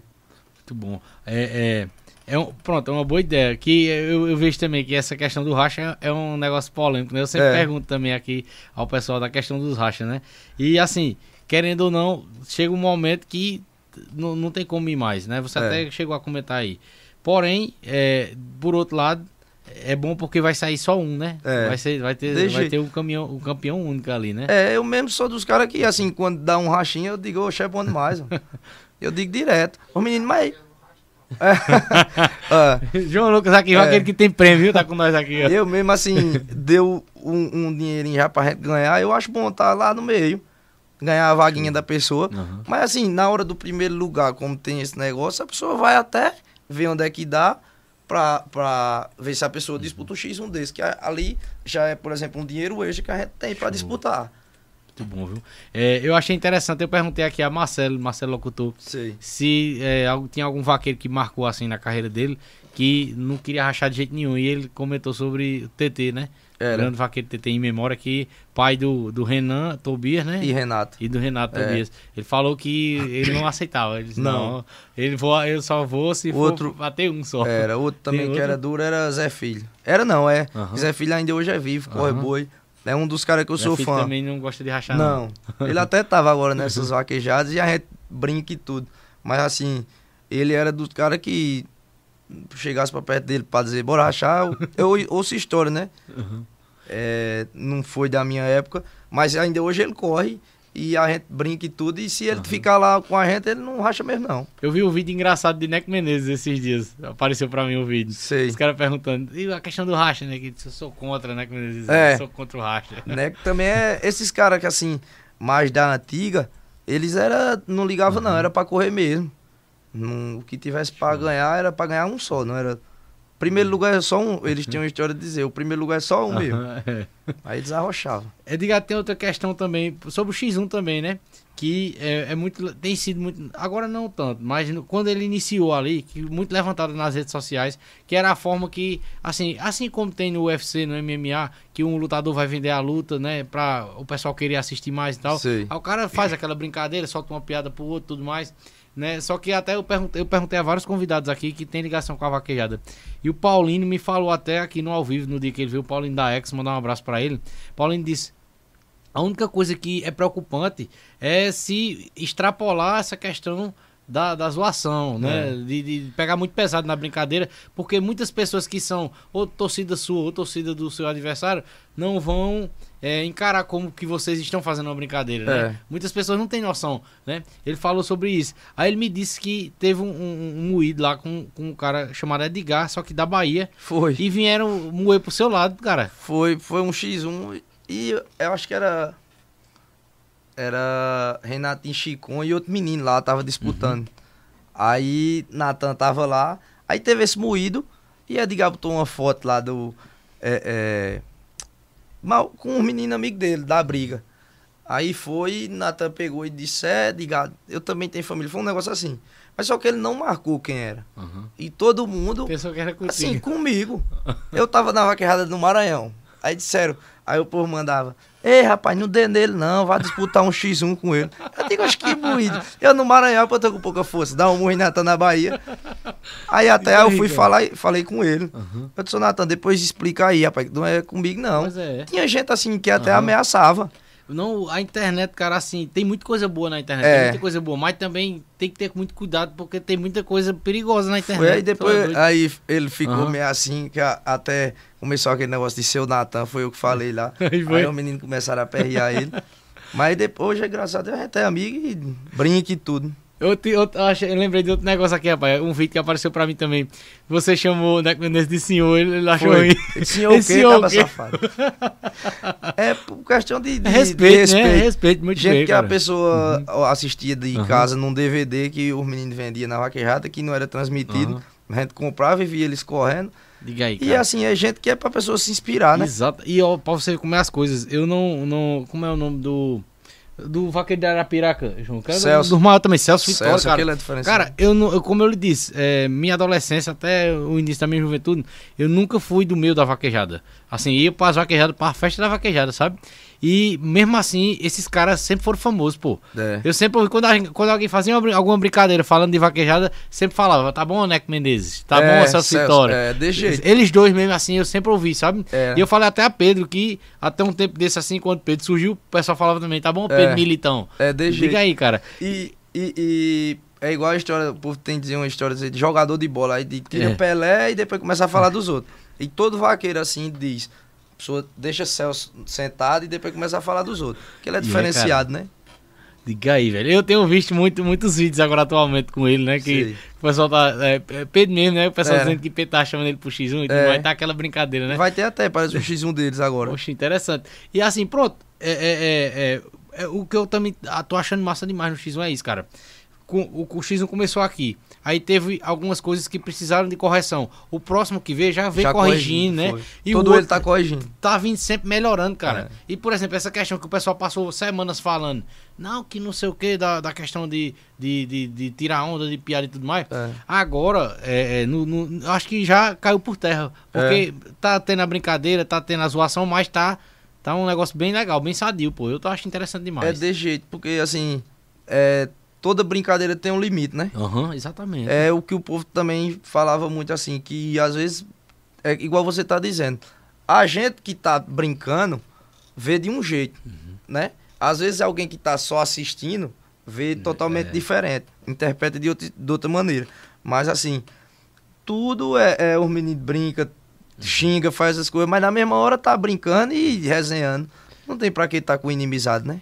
Muito bom. É, é, é um- pronto, é uma boa ideia. Que eu, eu vejo também que essa questão do racha é um negócio polêmico, né? Eu sempre
É.
pergunto também aqui ao pessoal da questão dos rachas, né? E assim, querendo ou não, chega um momento que não, não tem como ir mais, né? Você
É.
até chegou a comentar aí. Porém, é, por outro lado, é bom porque vai sair só um, né?
É.
Vai, ser, vai ter, vai ter um, caminhão, um campeão único ali, né?
É, eu mesmo sou dos caras que, assim, quando dá um rachinho, eu digo, oxe, é bom demais. ó." *laughs* eu digo direto. Ô menino, mas. É. *laughs*
João Lucas aqui,
É.
aquele que tem prêmio, viu? Tá com nós aqui, ó.
Eu mesmo, assim, deu um, um dinheirinho já pra gente ganhar, eu acho bom estar lá no meio. Ganhar a vaguinha da pessoa.
Uhum.
Mas assim, na hora do primeiro lugar, como tem esse negócio, a pessoa vai até ver onde é que dá pra, pra ver se a pessoa disputa um X1 desse. Que ali já é, por exemplo, um dinheiro extra que a gente tem pra disputar.
Muito bom, viu? É, eu achei interessante, eu perguntei aqui a Marcelo, Marcelo Locutor,
Sei.
se é, algo- tinha algum vaqueiro que marcou assim na carreira dele, que não queria rachar de jeito nenhum. E ele comentou sobre o TT, né?
Era.
Grande vaqueiro TT em memória, que pai do, do Renan Tobias, né?
E Renato.
E do Renato
É.
Tobias. Ele falou que ele não aceitava. Ele disse, não.
Não.
ele vou, eu só vou se
Outro-
for bater um só.
Era, outro também
Tem
que era
outro?
duro era Zé Filho. Era não, é. Zé Filho ainda hoje é vivo, corre boi. É um dos caras que eu
Meu
sou fã.
também não gosta de rachar,
Não. Ele até tava agora *laughs* nessas vaquejadas e a gente brinca e tudo. Mas assim, ele era dos caras que chegasse pra perto dele pra dizer, bora rachar. Eu, eu ouço história, né?
Uhum.
É, não foi da minha época, mas ainda hoje ele corre e a gente brinca e tudo. E se ele ficar lá com a gente, ele não racha mesmo, não.
Eu vi um vídeo engraçado de Neco Menezes esses dias. Apareceu pra mim o vídeo.
Sei.
Os caras perguntando. E a questão do racha, né? Que eu sou contra, né? Como eles dizem.
É.
Eu sou contra o racha. *laughs*
Que também é esses caras que assim, mais da antiga, eles era não ligava não, era pra correr mesmo. Não, o que tivesse pra ganhar era pra ganhar um só, não era Primeiro lugar é só um, eles tinham uma história de dizer, o primeiro lugar é só um mesmo.
É.
Aí eles arrochavam. *laughs*
Edgar, tem outra questão também, sobre o X1 também, né? Que é, é muito. Tem sido muito. Agora não tanto, mas no- quando ele iniciou ali, que muito levantado nas redes sociais, que era a forma que, assim, assim como tem no UFC, no MMA, que um lutador vai vender a luta, né? Pra o pessoal querer assistir mais e tal.
Sei.
Aí o cara faz aquela brincadeira, solta uma piada pro outro tudo mais. Né? Só que até eu perguntei, eu perguntei a vários convidados aqui que tem ligação com a vaquejada. E o Paulinho me falou até aqui no ao vivo, no dia que ele viu o Paulinho da Ex, mandar um abraço pra ele. Paulinho disse: a única coisa que é preocupante é se extrapolar essa questão da, da zoação, né? De, de pegar muito pesado na brincadeira, porque muitas pessoas que são ou torcida sua ou torcida do seu adversário não vão é, encarar como que vocês estão fazendo uma brincadeira, né?
É.
Muitas pessoas não têm noção, né? Ele falou sobre isso. Aí ele me disse que teve um, um, um moído lá com, com um cara chamado Edgar, só que da Bahia,
Foi.
e vieram moer pro seu lado, cara.
Foi, foi um X1 e eu acho que era. Era Renatinho Chicon e outro menino lá, tava disputando. Aí Natan tava lá, aí teve esse moído e Edgar botou uma foto lá do. É, é, mal, com um menino amigo dele, da briga. Aí foi, Natan pegou e disse: É, Edgar, eu também tenho família. Foi um negócio assim. Mas só que ele não marcou quem era. E todo mundo.
Pensou que era contigo.
Assim, comigo. Eu tava na vaquejada no Maranhão. Aí disseram, aí o povo mandava, ei rapaz, não dê nele não, vá disputar um X1 com ele. Eu digo, acho que moído. Eu no Maranhão, eu tô com pouca força, dá um murro em Natan na Bahia. Aí até eu fui falar, falei com ele. Eu disse, "Ô, Natan, depois explica aí, rapaz, não é comigo não.
É.
Tinha gente assim que até
Aham.
ameaçava.
Não, a internet, cara, assim, tem muita coisa boa na internet,
É.
tem muita coisa boa, mas também tem que ter muito cuidado porque tem muita coisa perigosa na internet.
Foi aí
é
depois, aí ele ficou
Aham.
meio assim, que a- até começou aquele negócio de ser o Natan, foi eu que falei lá. *laughs*
Aí
aí os meninos começaram a perrear ele. Mas depois, hoje, graças a Deus, a gente é amigo e brinca e tudo.
Eu, te- eu, acho- eu lembrei de outro negócio aqui, rapaz. Um vídeo que apareceu pra mim também. Você chamou o Neco Menezes de senhor, ele, ele achou ruim.
Senhor o quê,
o quê?
safado? É por questão de, de- de
Respeito, né? Respeito, muito
Gente
bem,
que
cara. Uhum.
a pessoa assistia de casa num DVD que os meninos vendiam na vaquejada, que não era transmitido.
Aham.
A gente comprava e via eles correndo.
Diga aí,
E
cara.
assim, é gente que é pra pessoa se inspirar, né?
Exato. E ó, pra você ver como é as coisas, eu não, não. Como é o nome do. Do vaqueiro de Arapiraca, João? Cara,
Celso.
Do maior também, Celso Vitória,
Celso,
cara.
é diferenciado.
Cara, eu não, eu- como eu lhe disse, é, minha adolescência até o início da minha juventude, eu nunca fui do meio da vaquejada. Assim, ia para as vaquejadas, para a festa da vaquejada, sabe? E mesmo assim, esses caras sempre foram famosos, pô.
É.
Eu sempre ouvi, quando, a quando alguém fazia uma alguma brincadeira falando de vaquejada, sempre falava, tá bom, Neco Menezes? Tá
É,
bom, Celso, Vitória?
é, desse jeito.
Eles dois mesmo assim, eu sempre ouvi, sabe?
É.
E eu falei até a Pedro que até um tempo desse assim, quando Pedro surgiu, o pessoal falava também, tá bom, Pedro
É.
Militão?
É, de jeito.
Diga aí, cara.
E, e, e é igual a história, o povo tem que dizer uma história de jogador de bola, aí de, tira
É.
Pelé e depois começa a falar dos outros. E todo vaqueiro assim diz, pessoa deixa Celso sentado e depois começa a falar dos outros. Que ele é
é,
diferenciado, né?
Diga aí, velho. Eu tenho visto muito, muitos vídeos agora atualmente com ele, né? Que
Sei.
o pessoal tá. É, é Pedro mesmo, né? O pessoal
É.
dizendo que Pedro tá chamando ele pro X1 e tudo
É.
mais. Tá aquela brincadeira, né?
Vai ter até, parece o X1 deles agora.
Poxa, interessante. E assim, pronto. É, é, é, é, é, o que eu também ah, tô achando massa demais no X1 é isso, cara. Com, o, o X1 começou aqui. Aí teve algumas coisas que precisaram de correção. O próximo que veio já veio
Já
corrigindo, né?
foi.
E
Todo
o
ele tá corrigindo.
tá vindo sempre melhorando, cara.
É.
E, por exemplo, essa questão que o pessoal passou semanas falando, não, que não sei o que, da, da questão de, de, de, de tirar onda, de piada e tudo mais.
É.
Agora, é, é, no, no- acho que já caiu por terra. Porque tá tendo a brincadeira, tá tendo a zoação, mas tá, tá um negócio bem legal, bem sadio, pô. Eu tô achando interessante
É
demais.
desse jeito, porque assim, é, toda brincadeira tem um limite, né?
Aham, exatamente.
É o que o povo também falava muito assim, que às vezes, é igual você tá dizendo, a gente que tá brincando vê de um jeito,
Uhum.
né? Às vezes alguém que tá só assistindo vê totalmente
é.
diferente, interpreta de outra, de outra maneira. Mas assim, tudo é, é os meninos brinca, xinga, faz as coisas, mas na mesma hora tá brincando e resenhando. Não tem pra que tá com inimizade, né?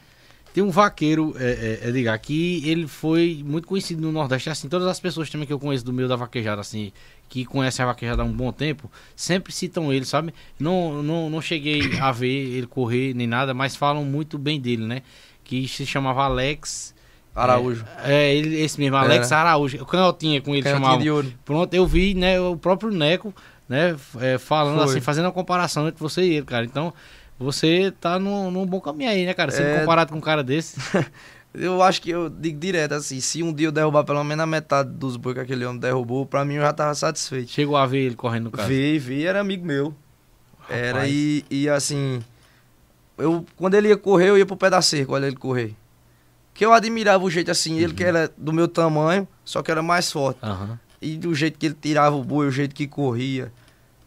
Tem um vaqueiro, é, é, Edgar, que ele foi muito conhecido no Nordeste. Assim, todas as pessoas também que eu conheço do meio da vaquejada, assim, que conhecem a vaquejada há um bom tempo, sempre citam ele, sabe? Não, não, não cheguei a ver ele correr nem nada, mas falam muito bem dele, né? Que se chamava Alex.
Araújo.
É, é, ele, esse mesmo, Alex. Araújo. O canhotinha com ele
Canhotinha
chamava.
de ouro.
Pronto, eu vi, né, o próprio Neco, né, é, falando
Foi.
assim, fazendo uma comparação entre você e ele, cara. Então, você tá num, num bom caminho aí, né, cara? Sendo
É.
comparado com um cara desse. *laughs*
Eu acho que eu digo direto assim, se um dia eu derrubar pelo menos a metade dos bois que aquele homem derrubou, pra mim eu já tava satisfeito.
Chegou a ver ele correndo no carro.
Vi, vi, era amigo meu. Era
Rapaz.
e, e assim, eu quando ele ia correr, eu ia pro pé da cerca, olha ele correr. Que eu admirava o jeito assim, ele que
Uhum.
era do meu tamanho, só que era mais forte.
Aham.
E do jeito que ele tirava o boi, o jeito que corria,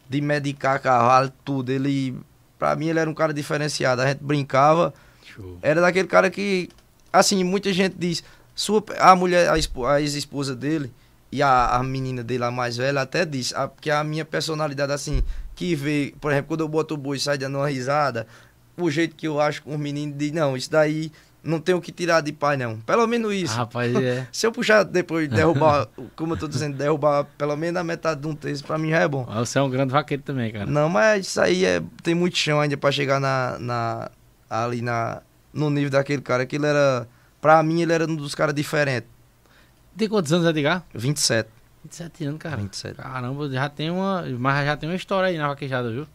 de medicar cavalo, tudo. Ele, pra mim, ele era um cara diferenciado. A gente brincava,
Show.
era daquele cara que, assim, muita gente diz, sua, a mulher, a, espo- a ex-esposa dele e a, a menina dele, a mais velha, até disse a, que a minha personalidade, assim, que vê, por exemplo, quando eu boto o boi e sai dando uma risada, o jeito que eu acho com os meninos, diz, não, isso daí não tem o que tirar de pai, não. Pelo menos isso.
Rapaz, é. *laughs*
Se eu puxar depois, derrubar, *laughs* como eu tô dizendo, derrubar pelo menos a metade de um terço, pra mim já é bom.
Você é um grande vaqueiro também, cara.
Não, mas isso aí é, tem muito chão ainda pra chegar na, na, ali na, no nível daquele cara. Aquilo era, pra mim, ele era um dos caras diferentes.
Tem quantos anos, Edgar?
27.
27 anos, cara.
27.
Caramba, já tem uma. Mas já tem uma história aí na vaquejada, viu?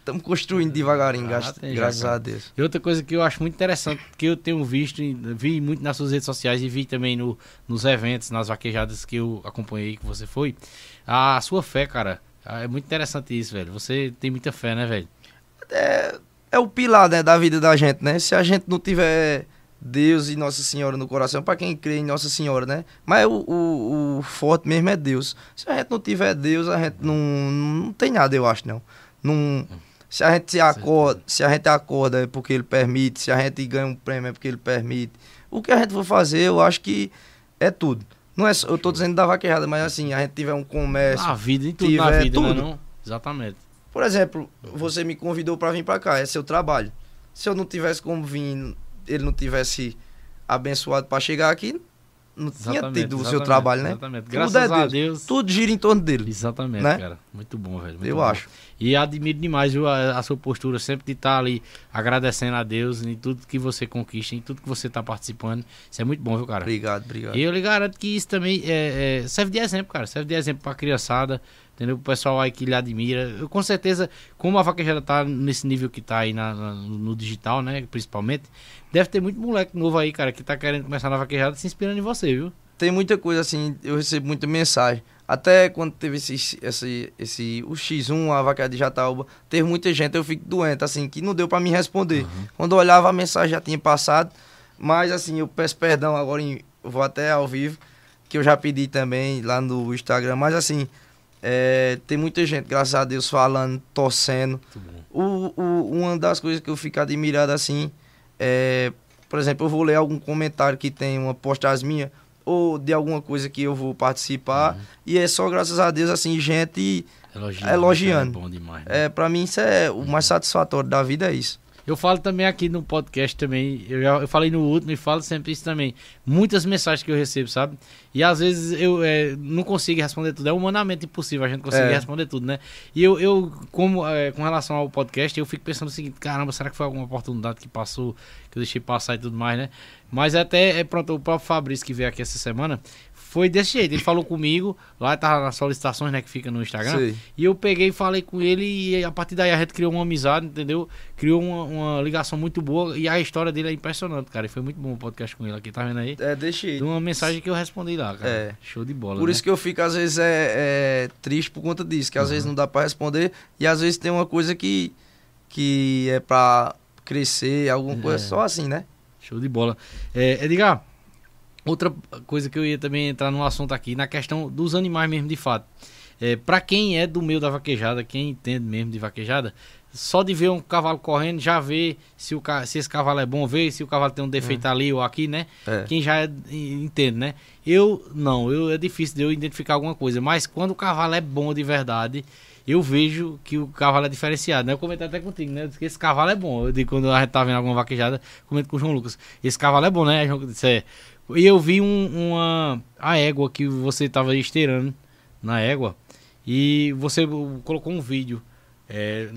Estamos construindo devagarinho,
Ah,
graças, a Deus.
E outra coisa que eu acho muito interessante, que eu tenho visto, e vi muito nas suas redes sociais e vi também no, nos eventos, nas vaquejadas que eu acompanhei, que você foi, a sua fé, cara. É muito interessante isso, velho. Você tem muita fé, né, velho?
É, é o pilar né, da vida da gente, né? Se a gente não tiver Deus e Nossa Senhora no coração, pra quem crê em Nossa Senhora, né? Mas o, o, o forte mesmo é Deus. Se a gente não tiver Deus, a gente não, não tem nada, eu acho, não. não se a gente se acorda, se a gente acorda é porque ele permite, se a gente ganha um prêmio é porque ele permite. O que a gente for fazer, eu acho que é tudo. Não é eu tô dizendo da vaquejada, mas assim, a gente tiver um comércio,
Na vida, em tudo na vida, né?
tudo.
Não? Exatamente.
por exemplo, você me convidou para vir para cá, é seu trabalho. Se eu não tivesse como vir, ele não tivesse abençoado para chegar aqui, não tinha
Exatamente,
tido o seu trabalho, né?
exatamente.
Tudo
Graças
é
a Deus.
Tudo gira em torno dele.
Exatamente,
né?
cara. Muito bom, velho. muito
Eu
bom.
acho.
E admiro demais viu, a, a sua postura sempre de estar ali agradecendo a Deus em tudo que você conquista, em tudo que você está participando. Isso é muito bom, viu, cara?
Obrigado, obrigado.
E eu lhe garanto que isso também é, é, serve de exemplo, cara. Serve de exemplo pra criançada, entendeu? O pessoal aí que lhe admira. Eu, com certeza, como a vaquejada tá nesse nível que tá aí na, na- no digital, né? Principalmente, deve ter muito moleque novo aí, cara, que tá querendo começar na vaquejada se inspirando em você, viu?
Tem muita coisa assim, eu recebo muita mensagem. Até quando teve esse, esse, esse o X1, a vaca de Jataúba, teve muita gente, eu fico doente, assim, que não deu pra me responder. Quando eu olhava a mensagem já tinha passado, mas assim, eu peço perdão agora, em, eu vou até ao vivo, que eu já pedi também lá no Instagram, mas assim, é, tem muita gente, graças a Deus, falando, torcendo. O, o, uma das coisas que eu fico admirado assim, é, por exemplo, eu vou ler algum comentário que tem uma postagem minha, ou de alguma coisa que eu vou participar, e é só graças a Deus, assim, gente,
Elogiando.
Elogiando.
É bom demais. né?
é, pra mim isso é o mais satisfatório da vida, é isso.
Eu falo também aqui no podcast também, eu, já, eu falei no último e falo sempre isso também. Muitas mensagens que eu recebo, sabe? E às vezes eu é, não consigo responder tudo. É humanamente impossível a gente conseguir
É.
responder tudo, né? E eu, eu como é, com relação ao podcast, eu fico pensando o seguinte, caramba, será que foi alguma oportunidade que passou, que eu deixei passar e tudo mais, né? Mas até, é, pronto, o próprio Fabrício que veio aqui essa semana, foi desse jeito. Ele falou comigo, lá tava nas solicitações, né, que fica no Instagram.
Sei.
E eu peguei e falei com ele e a partir daí a gente criou uma amizade, entendeu? Criou uma, uma ligação muito boa e a história dele é impressionante, cara. E foi muito bom o podcast com ele aqui, tá vendo aí?
É, deixa
De uma mensagem que eu respondi lá, cara.
É.
Show de bola,
Por
né?
isso que eu fico, às vezes, é, é triste por conta disso, que às vezes não dá pra responder, e às vezes tem uma coisa que, que é pra crescer, alguma
É.
coisa só assim, né?
Show de bola. É, Edgar, outra coisa que eu ia também entrar no assunto aqui, na questão dos animais mesmo, de fato. É, para quem é do meio da vaquejada, quem entende mesmo de vaquejada, só de ver um cavalo correndo, já vê se, o, se esse cavalo é bom, vê se o cavalo tem um defeito ali ou aqui, né?
É.
Quem já é- entende, né? Eu, não, eu, é difícil de eu identificar alguma coisa, mas quando o cavalo é bom de verdade, eu vejo que o cavalo é diferenciado, né? Eu comentei até contigo, né? Eu disse que esse cavalo é bom. Eu digo, quando a gente tá vendo alguma vaquejada, comento com o João Lucas. Esse cavalo é bom, né? João disse, é. E eu vi um- uma a égua que você tava esteirando na égua e você colocou um vídeo. É,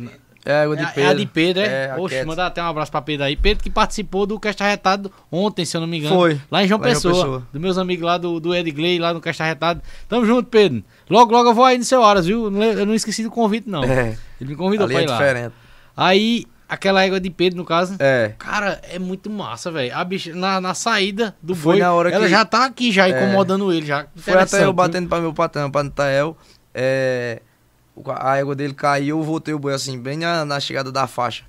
É água de
é,
Pedro.
é a de Pedro, é?
É, a
Oxe, mandar até um abraço pra Pedro aí. Pedro que participou do Cast Arretado ontem, se eu não me engano.
Foi.
Lá em João
Lá
Pessoa.
Pessoa.
Dos meus amigos lá do, do Edgley, lá no Cast Arretado. Tamo junto, Pedro. Logo, logo eu vou aí no seu horas, viu? Eu não- esqueci do convite, não.
É,
Ele me convidou
ali
pra
é
ir lá.
diferente.
Aí, aquela égua de Pedro, no caso.
É,
Cara, é muito massa, velho. A bicha, na, na saída do
Foi
boi,
na hora
ela
que-
já tá aqui, já
É.
incomodando ele, já.
foi até eu
Interessante,
batendo pra meu patrão, pra Natael, é, a égua dele caiu, eu voltei o boi assim, bem na, na chegada da faixa.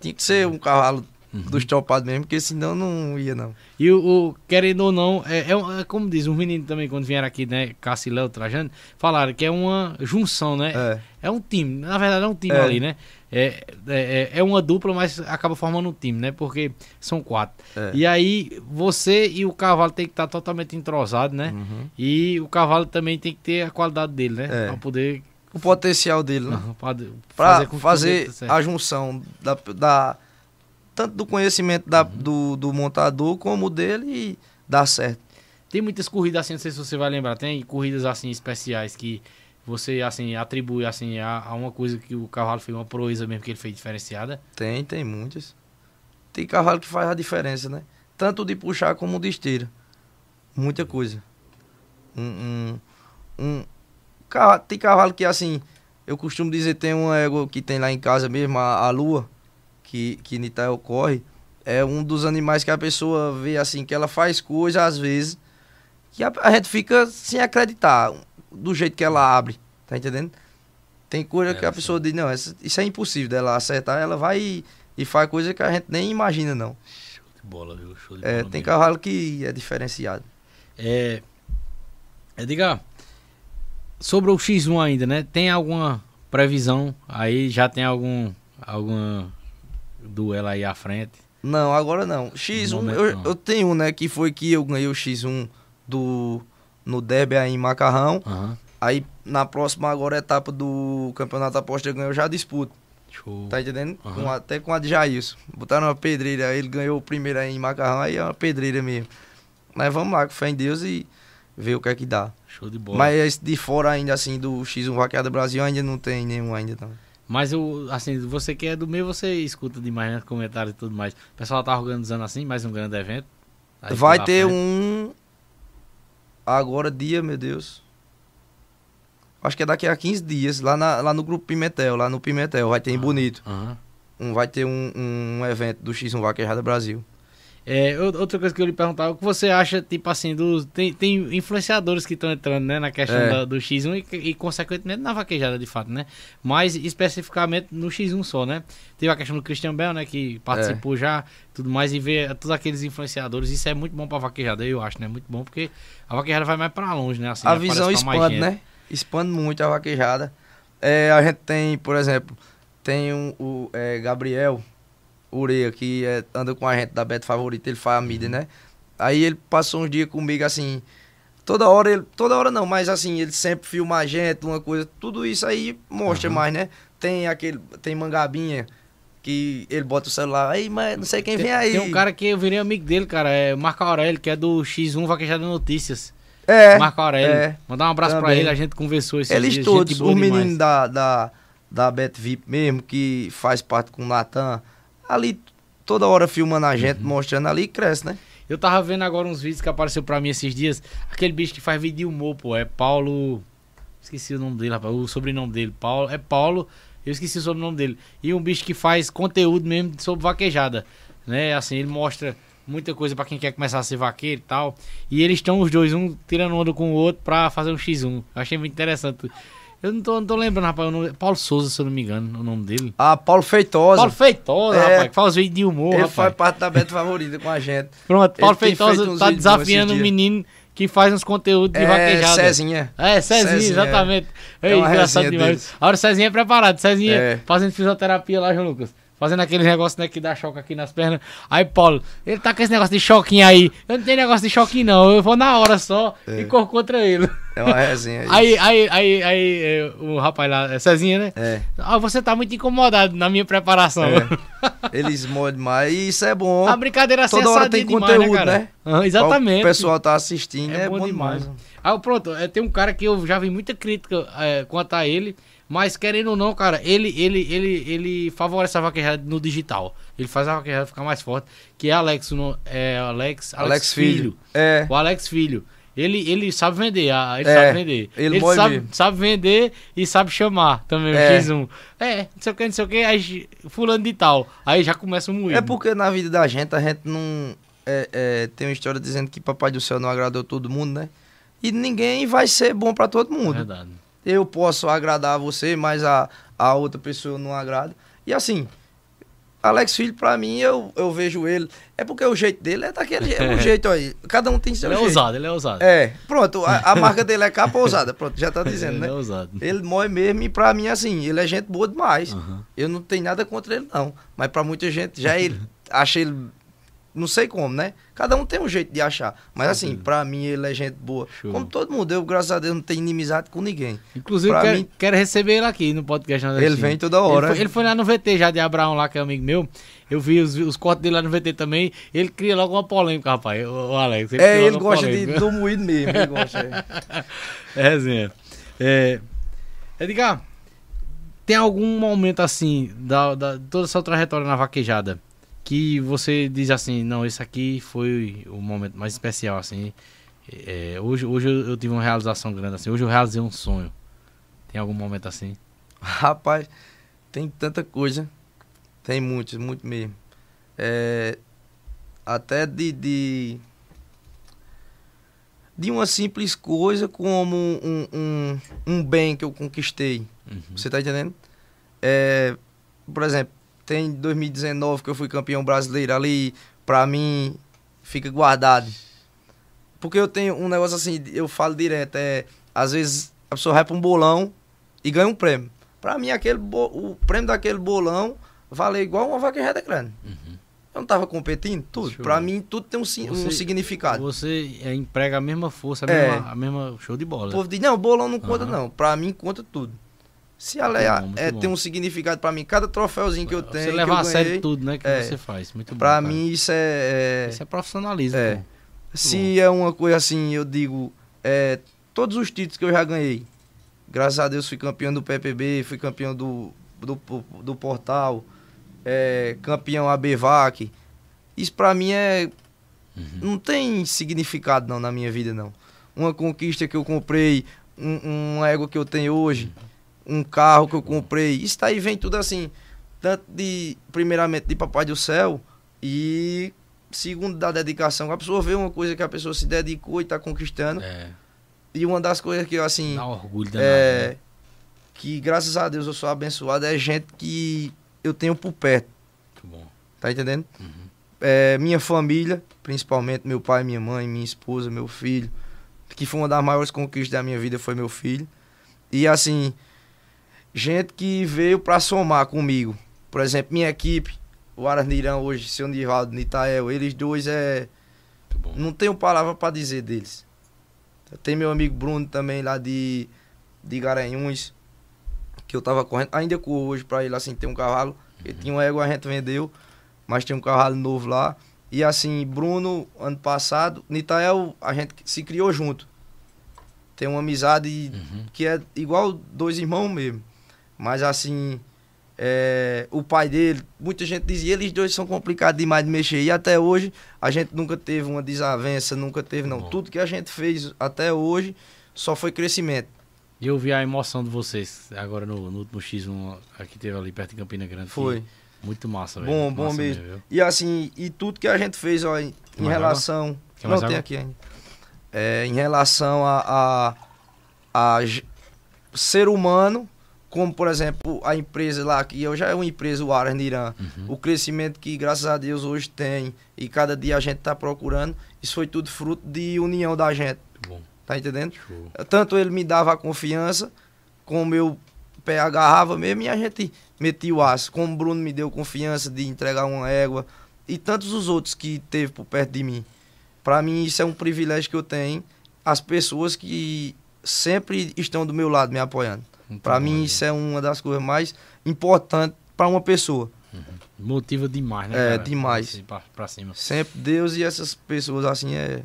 Tinha que ser um cavalo
Uhum.
dos chopados mesmo, porque senão não ia não.
E o, o- querendo ou não, é, é é como diz, os meninos também, quando vieram aqui, né, Cássio e Léo Trajano, falaram que é uma junção, né?
É.
É um time, na verdade é um time
É.
ali, né? É, é, é uma dupla, mas acaba formando um time, né? Porque são quatro.
É.
E aí, você e o cavalo tem que estar totalmente entrosado, né?
Uhum.
E o cavalo também tem que ter a qualidade dele, né?
É.
Pra poder
O potencial dele, né? *laughs*
que
fazer,
dê certo.
a junção da, da- tanto do conhecimento da- do, do montador como dele e dar certo.
Tem muitas corridas assim, não sei se você vai lembrar, tem corridas assim especiais que você assim atribui assim a, a uma coisa que o cavalo fez uma proeza mesmo que ele fez diferenciada.
Tem, tem muitas. Tem cavalo que faz a diferença, né? Tanto de puxar como de esteira. Muita coisa. Um, um, um tem cavalo que assim, eu costumo dizer, tem uma égua que tem lá em casa mesmo, a, a lua, que, que Nitael corre. É um dos animais que a pessoa vê assim, que ela faz coisa às vezes, que a, a gente fica sem acreditar do jeito que ela abre, tá entendendo? Tem coisa
É,
que a pessoa diz, não, isso é impossível dela acertar, ela vai e, e faz coisa que a gente nem imagina, não.
Show de bola, viu? Show de
É,
bola
tem
mesmo.
cavalo que é diferenciado.
É, Edgar, sobre o X1 ainda, né? Tem alguma previsão aí? Já tem algum alguma duelo aí à frente?
Não, agora não. X1,
No momento,
eu,
não.
eu tenho um, né, que foi que eu ganhei o X1 do, no derby aí em Macarrão.
Aham.
Aí na próxima agora etapa do Campeonato Aposta eu ganho, eu já disputo.
Show.
Tá entendendo?
Aham.
Com- até com a de Jailson. Botaram uma pedreira, ele ganhou o primeiro aí em Macarrão, aí é uma pedreira mesmo. Mas vamos lá, com fé em Deus e ver o que é que dá.
Show de bola.
Mas esse de fora ainda assim do X1 Vaqueada Brasil ainda não tem nenhum ainda não.
Mas o, assim, você que é do meio, você escuta demais, né? Comentários e tudo mais. O pessoal tá organizando assim, mais um grande evento.
Vai
pela
ter um agora dia, meu Deus. Acho que é daqui a 15 dias, lá, na- lá no grupo Pimentel, lá no Pimentel, vai ter em Bonito.
Aham.
Um, vai ter um, um evento do X1 Vaquejada Brasil.
É, ou- outra coisa que eu lhe perguntava, o que você acha, tipo assim, dos. Tem, tem influenciadores que estão entrando, né, na questão
É.
da- do X1 e, e, consequentemente, na vaquejada, de fato, né? Mas especificamente no X1 só, né? Teve a questão do Christian Bell, né, que participou já, tudo mais, e ver todos aqueles influenciadores. Isso é muito bom pra vaquejada, eu acho, né? Muito bom, porque a vaquejada vai mais pra longe, né? Assim,
a
aparece
visão expande, né? Expande muito a vaquejada. É, a gente tem, por exemplo, tem um, o é, Gabriel Ureia, que é- anda com a gente da Beto Favorita, ele faz a mídia, né? Aí ele passou uns dias comigo assim. Toda hora ele. Toda hora não, mas assim, ele sempre filma a gente, uma coisa. Tudo isso aí mostra mais, né? Tem aquele. Tem mangabinha que ele bota o celular. Aí, mas não sei quem vem aí.
Tem um cara que eu virei amigo dele, cara, é o Marco Aurélio, que é do X1 Vaquejada Notícias.
É.
Marco Aurélio.
é.
Mandar um abraço pra
Também.
ele, a gente conversou esses
Eles
dias,
todos, os
demais.
meninos da, da, da Bet VIP mesmo, que faz parte com o Natan, ali toda hora filmando a gente,
Uhum.
mostrando ali, cresce, né?
Eu tava vendo agora uns vídeos que apareceu pra mim esses dias. Aquele bicho que faz vídeo de humor, pô. É Paulo. Esqueci o nome dele, rapaz. O sobrenome dele. Paulo. É Paulo. Eu esqueci o sobrenome dele. E um bicho que faz conteúdo mesmo sobre vaquejada. Né? Assim, ele mostra muita coisa pra quem quer começar a ser vaqueiro e tal. E eles estão os dois, um tirando onda com o outro pra fazer um X1. Eu achei muito interessante. Eu não tô, não tô lembrando, rapaz. o nome- Paulo Souza, se eu não me engano, o nome dele.
A Paulo Feitosa,
Paulo Feitosa,
É.
rapaz, que faz vídeos de humor,
ele
rapaz.
faz parte da Bet Favorita com a gente.
Pronto, Paulo
tem
Feitosa tá desafiando um menino que faz uns conteúdos de
É,
vaquejada.
Cezinha.
É, Cezinha,
Cezinha,
exatamente.
é.
É,
É uma
engraçado demais.
deles.
Agora o Cezinha é preparado. Cezinha
É.
fazendo fisioterapia lá, João Lucas. Fazendo aquele negócio né, que dá choque aqui nas pernas. Aí, Paulo, ele tá com esse negócio de choquinho aí. Eu não tenho negócio de choquinho, não. Eu vou na hora só e corro contra ele.
É uma resenha *laughs*
Aí,
aí.
aí, aí, aí, é, o rapaz lá, é Cezinha, né?
É,
Ah, você tá muito incomodado na minha preparação.
é. Eles molham demais. E isso é bom.
A brincadeira assim
Toda
é
hora
sadia
tem
demais,
conteúdo,
né,
né?
Aham, exatamente.
O pessoal tá assistindo,
É
é,
bom
bom,
demais.
demais.
Ah, pronto, é, tem um cara que eu já vi muita crítica é, quanto a ele, mas querendo ou não, cara, ele, ele, ele, ele favorece a vaquejada no digital. Ele faz a vaquejada ficar mais forte, que é Alex, no, é Alex, Alex,
Alex
Filho.
Filho. É.
O Alex Filho. Ele, ele sabe vender, ele
É,
sabe vender.
ele move
sabe, sabe vender e sabe chamar também o
É.
X1. É, não sei o que, não sei o que, aí fulano de tal. Aí já começa o moído.
É porque na vida da gente, a gente não. é, é, tem uma história dizendo que Papai do Céu não agradou todo mundo, né? E ninguém vai ser bom pra todo
É
mundo.
verdade.
Eu posso agradar você, mas a, a outra pessoa não agrada. E assim, Alex Filho, pra mim, eu, eu vejo ele. É porque o jeito dele é daquele jeito. *laughs* É um jeito aí. Cada um tem seu
Ele é
jeito.
ousado, ele é ousado.
É, pronto. A, a marca dele é capa ousada. Pronto, já tá *laughs* dizendo,
ele é
né?
ousado.
Ele mói mesmo e pra mim, assim, ele é gente boa demais.
Aham.
Eu não tenho nada contra ele, não. Mas pra muita gente, já ele acha *laughs* ele. Não sei como, né? Cada um tem um jeito de achar. Mas assim, pra mim ele é gente boa.
Show.
Como todo mundo. Eu, graças a Deus, não tenho inimizade com ninguém.
Inclusive,
Pra
quero,
mim-
quero receber ele aqui no podcast. nordestino.
Ele vem toda hora.
Ele foi, ele foi lá no VT já de Abraão, lá, que é amigo meu. Eu vi os, os cortes dele lá no VT também. Ele cria logo uma polêmica, rapaz. O, Alex.
é, ele
logo uma
gosta de,
polêmica.
do moído mesmo. Ele *laughs* gosta. é.
É, resenha. É, Edgar, tem algum momento assim, da, da toda essa trajetória na vaquejada, que você diz assim, não, esse aqui foi o momento mais especial, assim. É, hoje hoje eu, tive uma realização grande, assim. Hoje eu realizei um sonho. Tem algum momento assim?
Rapaz, tem tanta coisa. Tem muitos, muito mesmo. É, até de, de. De uma simples coisa como um, um, um bem que eu conquistei. Você tá entendendo? É, por exemplo, tem 2019 que eu fui campeão brasileiro ali, pra mim, fica guardado. Porque eu tenho um negócio assim, eu falo direto, é, às vezes a pessoa vai pra um bolão e ganha um prêmio. Pra mim, aquele o prêmio daquele bolão vale igual uma vaquejada grande. Eu não tava competindo? Tudo.
Show.
Pra mim, tudo tem um, si- um
Você-
significado.
Você é, emprega a mesma força, a,
É.
mesma, a mesma show de bola.
O povo diz, não, bolão não conta
Aham.
não. Pra mim, conta tudo. Se é,
bom, muito
é,
bom.
tem um significado pra mim, cada troféuzinho que eu tenho,
você levar
eu
a sério
ganhei,
tudo, né, que
é.
você faz. Muito bom.
pra mim isso é... é-
Isso é profissionalismo.
É. Se é uma coisa assim, eu digo, é, todos os títulos que eu já ganhei, graças a Deus fui campeão do PPB, fui campeão do, do, do Portal, é, campeão ABVAC. Isso pra mim é. Não tem significado não na minha vida, não. Uma conquista que eu comprei, um, um ego que eu tenho hoje, um carro que eu comprei. Isso daí vem tudo assim, tanto de, primeiramente, de Papai do Céu e segundo da dedicação. A pessoa vê uma coisa que a pessoa se dedicou e tá conquistando.
É,
E uma das coisas que eu, assim,
dá orgulho danado.
é,
né?
que graças a Deus eu sou abençoado, é gente que eu tenho por perto,
Muito bom.
tá entendendo?
Uhum.
É, minha família, principalmente meu pai, minha mãe, minha esposa, meu filho, que foi uma das maiores conquistas da minha vida foi meu filho. E assim, gente que veio pra somar comigo. Por exemplo, minha equipe, o Arnirão hoje, seu Nivaldo, Nitael, eles dois é. Não tenho palavra pra dizer deles. Tem meu amigo Bruno também lá de, de Garanhuns, que eu tava correndo, ainda corro hoje pra ele assim, ter um cavalo. Ele tinha um égua, a gente vendeu, mas tem um cavalo novo lá. E assim, Bruno, ano passado, Nitael, a gente se criou junto. Tem uma amizade
Uhum.
que é igual dois irmãos mesmo. Mas assim, é, o pai dele, muita gente dizia, eles dois são complicados demais de mexer. E até hoje, a gente nunca teve uma desavença, nunca teve, não.
Bom.
Tudo que a gente fez até hoje só foi crescimento.
E eu vi a emoção de vocês agora no, no último X1 aqui teve ali perto de Campina Grande.
Foi.
Muito massa, velho.
Bom, bom
massa
mesmo.
viu?
E assim, e tudo que a gente fez, ó, em, relação. Não
mais
tem
água?
aqui ainda. É, em relação a, a, a ser humano, como por exemplo a empresa lá, que eu já é uma empresa, o Aras Niran,
Uhum.
o crescimento que graças a Deus hoje tem e cada dia a gente tá procurando, isso foi tudo fruto de união da gente,
bom.
tá entendendo?
Show.
Tanto ele me dava a confiança, como eu pé agarrava mesmo e a gente metia o aço. Como o Bruno me deu confiança de entregar uma égua e tantos os outros que teve por perto de mim. Para mim isso é um privilégio que eu tenho, as pessoas que sempre estão do meu lado me apoiando. Para mim isso é uma das coisas mais importantes para uma pessoa.
Motiva demais, né?
É,
cara?
demais.
Pra, pra cima.
Sempre Deus e essas pessoas assim é.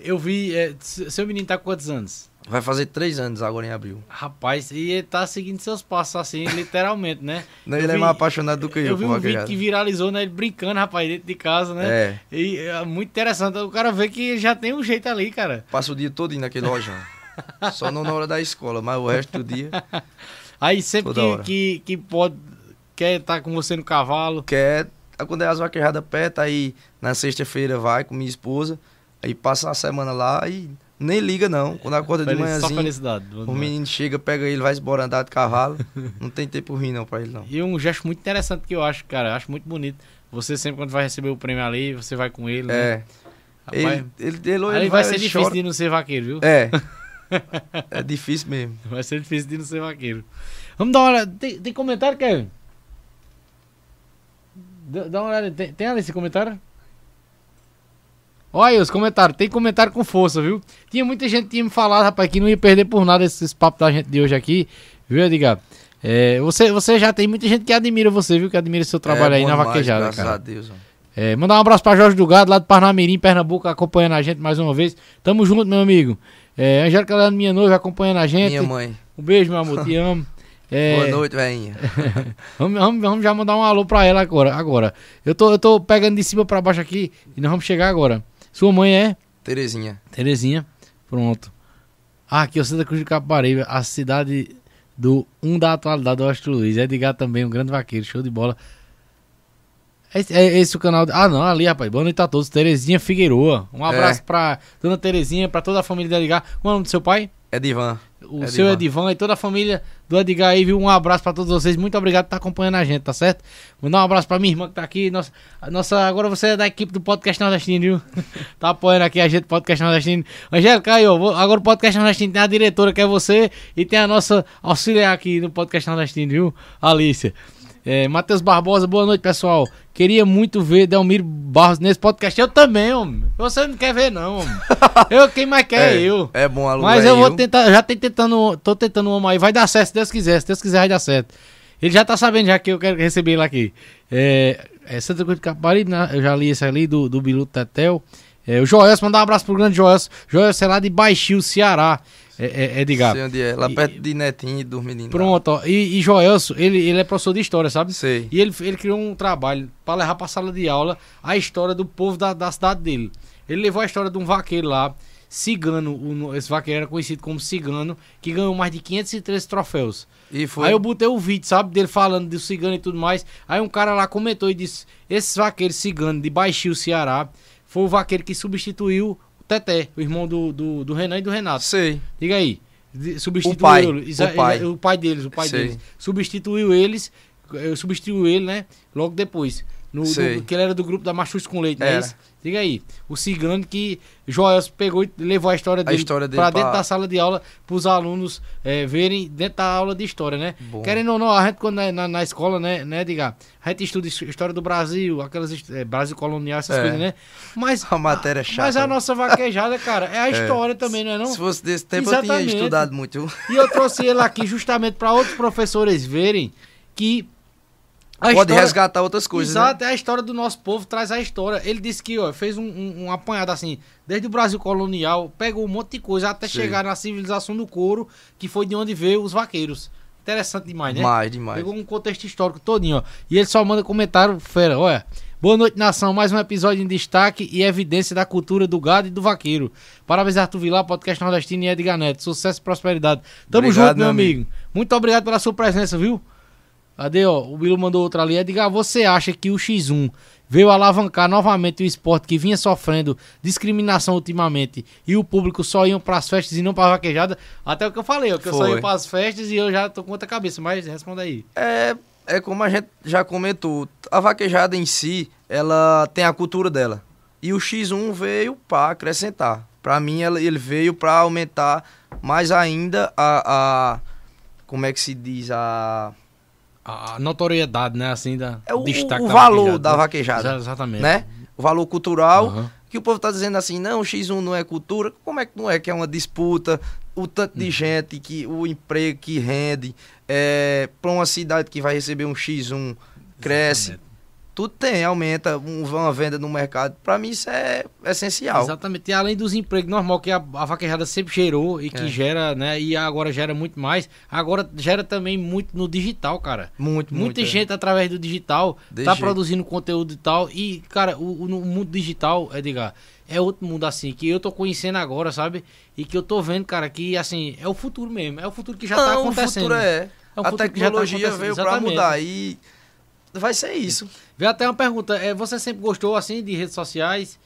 Eu vi. é, seu menino tá com quantos anos?
Vai fazer três anos agora em abril.
Rapaz, e ele tá seguindo seus passos assim, *laughs* literalmente, né?
Ele é
vi-
mais apaixonado do que eu,
Eu vi um vídeo
vaquejada.
que viralizou, né? Ele brincando, rapaz, dentro de casa, né?
É.
E é muito interessante. O cara vê que já tem um jeito ali, cara.
Passa o dia todo naquele lojão. *laughs* Só não na hora da escola, mas o resto do dia
Aí sempre que, que, que pode. Quer estar com você no cavalo.
quer. Quando é as vaquejadas perto, aí na sexta-feira vai com minha esposa, aí passa a semana lá e nem liga não. Quando acorda de
Feliz- só
manhãzinho,
felicidade.
o menino chega, pega ele, vai embora andar de cavalo. *laughs* Não tem tempo ruim não pra ele não.
E um gesto muito interessante que eu acho, cara. Eu acho muito bonito. Você sempre, quando vai receber o prêmio ali, você vai com ele. né?
É.
Rapaz,
Ele, ele, ele, ele
vai, ser difícil
chora.
de não ser vaqueiro, viu?
É. *laughs* *laughs* É difícil mesmo.
Vai ser difícil de não ser vaqueiro. Vamos dar uma olhada. Tem, tem comentário, Kevin? Dá uma olhada. Tem, tem ali esse comentário? Olha aí os comentários. Tem comentário com força, viu? Tinha muita gente que tinha me falado, rapaz, que não ia perder por nada esses papos da gente de hoje aqui. Viu, Edgar? É, você, você já tem muita gente que admira você, viu? Que admira seu trabalho
é
aí na
demais,
vaquejada,
Graças
cara.
a Deus. mano.
É, mandar um abraço pra Jorge do Gado, lá do Parnamirim, Pernambuco, acompanhando a gente mais uma vez. Tamo junto, meu amigo. É, Angélica Leandro, minha noiva, acompanhando a gente.
Minha mãe.
Um beijo, meu amor, te *laughs* amo. É,
Boa noite, velhinha. *laughs*
Vamos, vamos, vamos já mandar um alô pra ela agora. agora. Eu, tô, eu tô pegando de cima pra baixo aqui e nós vamos chegar agora. Sua mãe é?
Terezinha.
Terezinha. Pronto. Ah, aqui é o Santa Cruz de Caparibe, a cidade do um da atualidade do Astro Luiz. Edgar também, um grande vaqueiro, show de bola. É esse, é esse o canal. de- Ah, não, ali, rapaz. Boa noite a todos. Terezinha Figueroa. Um abraço pra dona Terezinha, pra toda a família do Edgar. Qual é o nome do seu pai?
É Divan.
O
Edivan.
seu Edivan e toda a família do Edgar aí, viu? Um abraço pra todos vocês. Muito obrigado por estar acompanhando a gente, tá certo? Mandar um abraço pra minha irmã que tá aqui. Nossa, nossa, agora você é da equipe do Podcast Nordestino, viu? *laughs* tá apoiando aqui a gente, Podcast Nordestino. Angélica, aí, ó. vou- Agora o Podcast Nordestino tem a diretora, que é você, e tem a nossa auxiliar aqui no Podcast Nordestino, viu? Alícia. É, Matheus Barbosa, boa noite, pessoal. Queria muito ver Delmiro Barros nesse podcast. Eu também, homem. Você não quer ver, não, homem. Eu, quem mais quer é eu.
É bom alugar
Mas eu vou
eu.
tentar, já tô tentando, tô tentando um homem aí, vai dar certo se Deus quiser, se Deus quiser vai dar certo. Ele já tá sabendo já que eu quero receber ele aqui. É, é Santa Cruz de Caparibe, né? eu já li esse ali do, do Bilu Tetel. É, o Joelson, mandar um abraço pro grande Joelson. Joelson é lá de Baixio, Ceará. É, é, Edgar.
Sei onde é. Lá
E-
perto de Netinho e dos meninos.
Pronto, ó. E, e Joelson, ele, ele é professor de história, sabe?
Sei.
E ele, ele criou um trabalho para levar para sala de aula a história do povo da, da cidade dele. Ele levou a história de um vaqueiro lá, cigano, o- esse vaqueiro era conhecido como cigano, que ganhou mais de 513 troféus.
E foi.
Aí eu botei o vídeo, sabe, dele falando do cigano e tudo mais. Aí um cara lá comentou e disse: Esse vaqueiro cigano de Baixio, Ceará, foi o vaqueiro que substituiu Teté, o irmão do, do, do Renan e do Renato.
Sei.
Diga aí. Substituiu
O pai, o pai.
exa- o pai deles, o pai
Sei.
deles. Substituiu eles, substituiu ele, né? Logo depois. No, do- que ele era do grupo da Machus com Leite, não é
Era.
isso? Diga aí. O cigano que Joel pegou e levou a história dele,
dele
pra dentro
pra-
da sala de aula para os alunos eh, verem dentro da aula de história, né?
Bom.
Querendo ou não, a gente quando é na, na escola, né, né, diga, a gente estuda his- história do Brasil, aquelas eh, Brasil colonial, essas
É.
coisas, né? Mas
A matéria é chata.
mas a nossa vaquejada, cara, é a *laughs* história também, não é não?
Se fosse desse tempo, eu
Exatamente.
tinha estudado muito.
E eu trouxe ele aqui justamente para outros professores verem que a
Pode
história-
resgatar outras coisas. né?
Exato, é a história do nosso povo, traz a história. Ele disse que ó, fez um, um, um apanhado assim, desde o Brasil colonial, pegou um monte de coisa até
Sim.
chegar na civilização do couro, que foi de onde veio os vaqueiros. Interessante demais, né?
Demais, demais.
Pegou um contexto histórico todinho, ó. E ele só manda comentário, fera, olha. Boa noite, nação. Mais um episódio em destaque e evidência da cultura do gado e do vaqueiro. Parabéns, Arthur Vilar, podcast nordestino e Edgar Neto. Sucesso e prosperidade. Tamo
Obrigado,
junto, meu
meu
amigo. Muito obrigado pela sua presença, viu? Cadê, ó? O Bilu mandou outra ali. Edgar, você acha que o X1 veio alavancar novamente o esporte que vinha sofrendo discriminação ultimamente e o público só iam pras festas e não pra vaquejada? Até o que eu falei, ó, que eu só
Foi.
ia pras festas e eu já tô com outra cabeça, mas responda aí.
É, é como a gente já comentou, a vaquejada em si, ela tem a cultura dela. E o X1 veio para acrescentar. Para mim, ele veio para aumentar mais ainda a, a- Como é que se diz? A.
A notoriedade, né, assim, da
É o,
destaque
o
da
valor
vaquejada,
da
né?
vaquejada.
Exa- Exatamente.
Né? O valor cultural.
Aham.
Que o povo tá dizendo assim, não, o X1 não é cultura. Como é que não é? Que é uma disputa, o tanto
Uhum.
de gente, que o emprego que rende, é, para uma cidade que vai receber um X1 cresce.
Exatamente.
Tudo tem, aumenta um- uma venda no mercado. Para mim isso é essencial.
Exatamente. E além dos empregos normal que a, a vaquejada sempre gerou e que
É.
gera, né? E agora gera muito mais. Agora gera também muito no digital, cara.
Muito, muito.
Muita
é.
gente através do digital
De
tá
jeito.
produzindo conteúdo e tal. E, cara, o, o, mundo digital, Edgar, é outro mundo assim, que eu tô conhecendo agora, sabe? E que eu tô vendo, cara, que assim, é o futuro mesmo. É o futuro que já tá
Não,
acontecendo.
O futuro é.
É um
a
tá
tecnologia
acontecendo,
veio para mudar e vai ser isso.
Vê até uma pergunta, é, você sempre gostou assim de redes sociais?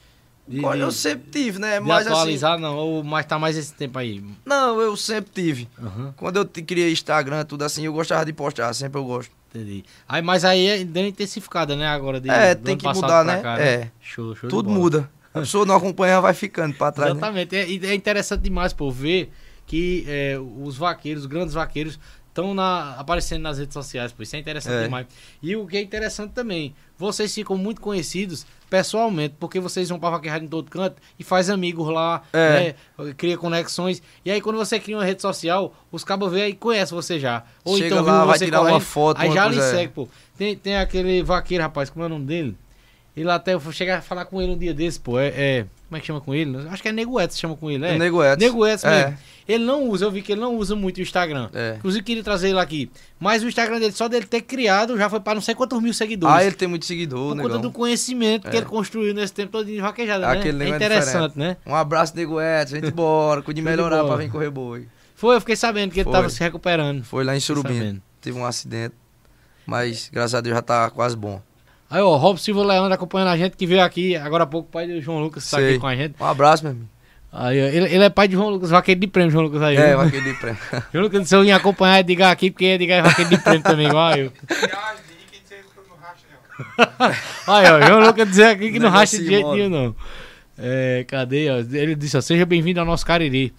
De,
Olha, eu sempre tive, né?
de
Mas assim,
atualizar, não? Ou mais tá mais esse tempo aí?
não, eu sempre tive.
Aham.
Quando eu criei Instagram, tudo assim, eu gostava de postar, sempre eu gosto.
Entendi. Aí, mas aí é intensificada, né? Agora de,
É, tem que mudar,
pra
né?
cá,
É.
Show, show de
Tudo muda. A pessoa não acompanha, vai ficando para trás. né?
Exatamente. É, e é interessante demais, pô, ver que é, os vaqueiros, os grandes vaqueiros, estão aparecendo nas redes sociais, pô. Isso é interessante
É.
demais. E o que é interessante também, vocês ficam muito conhecidos pessoalmente, porque vocês vão pra vaquejada em todo canto e faz amigos lá,
É.
né, cria conexões. E aí quando você cria uma rede social, os cabos veem e conhecem você já. Ou
Chega
então
lá, vai tirar uma
correndo,
foto,
Aí
uma
já lhe
é.
segue, pô. Tem, tem aquele vaqueiro, rapaz, como é o nome dele? Ele até, eu chegar a falar com ele um dia desse, pô. É, é- como é que chama com ele? Acho que é Nego Edson chama com ele, é?
O Nego Edson.
Nego Edson
É.
mesmo. Ele não usa, eu vi que ele não usa muito o Instagram.
É.
Inclusive queria trazer ele aqui. Mas o Instagram dele, só dele ter criado, já foi para não sei quantos mil seguidores.
Ah, ele tem muito seguidor,
por
negão.
conta do conhecimento que
É.
ele construiu nesse tempo todo de vaquejada, né?
Aquele
É
negócio é
interessante, né?
Um abraço, Nego Edson. Gente bora, cuide *laughs* melhorar pra vir correr boi.
Foi, eu fiquei sabendo que ele
Foi.
tava se recuperando.
Foi lá em Surubim. Teve um acidente. Mas, graças a Deus, já tá quase bom.
Aí, ó, Rob Silva Leandro acompanhando a gente, que veio aqui agora há pouco, pai do João Lucas tá aqui com a gente.
Um abraço, meu amigo.
Aí, ó, ele, ele é pai de João Lucas, vaqueiro de prêmio, João Lucas aí.
É, vaqueiro de prêmio. *laughs*
João Lucas, se eu vim acompanhar Edgar aqui, porque Edgar é vaqueiro de prêmio também, igual eu. *laughs* Aí, ó, João Lucas dizer aqui que não racha de jeito nenhum, não. É, cadê? ó? Ele disse, ó, seja bem-vindo ao nosso Cariri.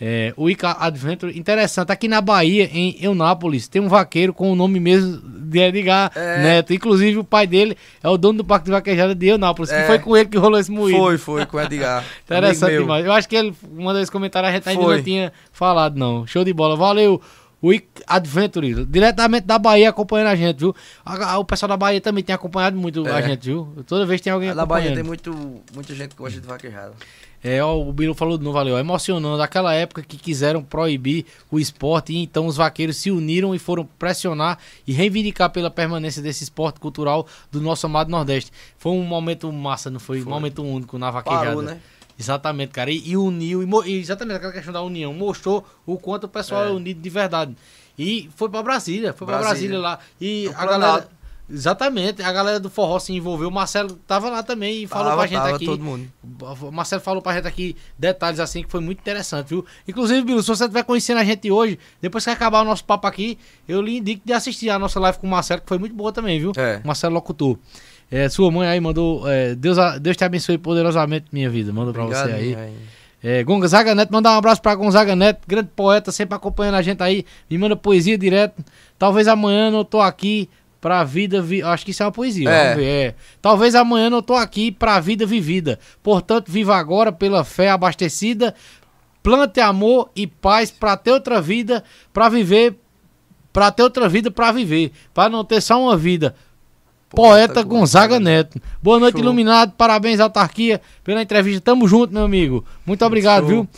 É, o Ica Adventure, interessante, aqui na Bahia, em Eunápolis, tem um vaqueiro com o nome mesmo de Edgar
É.
Neto. Inclusive, o pai dele é o dono do Parque de Vaquejada de Eunápolis, que
É.
foi com ele que rolou esse moído.
Foi, foi, com o Edgar. *laughs*
Interessante demais. Eu acho que ele mandou esse comentário, a gente ainda
Foi.
não tinha falado, não. Show de bola. Valeu, O I- Adventure, diretamente da Bahia acompanhando a gente, viu? A- a- o pessoal da Bahia também tem acompanhado muito a
É.
gente, viu? Toda vez tem alguém
Na Bahia
acompanhando.
tem muito, muita gente que gosta de vaquejada.
É, ó, o Bilu falou novo ali, ó, emocionando. Aquela época que quiseram proibir o esporte e então os vaqueiros se uniram e foram pressionar e reivindicar pela permanência desse esporte cultural do nosso amado Nordeste. Foi um momento massa, não foi? Um momento único na vaquejada.
Parou, né?
Exatamente, cara. E, e uniu, e, e exatamente aquela questão da união, mostrou o quanto o pessoal é,
É.
unido de verdade. E foi pra Brasília, foi pra
Brasília.
Lá. E
No
a
Planalto.
galera. Exatamente, a galera do forró se envolveu. O Marcelo tava lá também e falou
Tava,
pra gente
tava
aqui.
todo mundo.
O Marcelo falou pra gente aqui detalhes assim que foi muito interessante, viu? Inclusive, Bilu, se você estiver conhecendo a gente hoje, depois que acabar o nosso papo aqui, eu lhe indico de assistir a nossa live com o Marcelo, que foi muito boa também, viu?
É.
Marcelo Locutor. É, sua mãe aí mandou. é, Deus, Deus te abençoe poderosamente, minha vida. Mandou pra
Obrigado,
você aí.
rainha.
É, Gonzaga Neto, mandar um abraço pra Gonzaga Neto, grande poeta, sempre acompanhando a gente aí. Me manda poesia direto. Talvez amanhã não tô aqui pra vida. Vi... Acho que isso é uma poesia.
É.
É. Talvez amanhã não tô aqui pra vida vivida. Portanto, viva agora pela fé abastecida. Plante amor e paz pra ter outra vida, pra viver. Pra ter outra vida pra viver. Pra não ter só uma vida. Poeta,
Poeta
Gonzaga
Gonzaga
Neto. Boa noite,
Show.
iluminado. Parabéns, autarquia, pela entrevista. Tamo junto, meu amigo. Muito obrigado,
Show.
viu?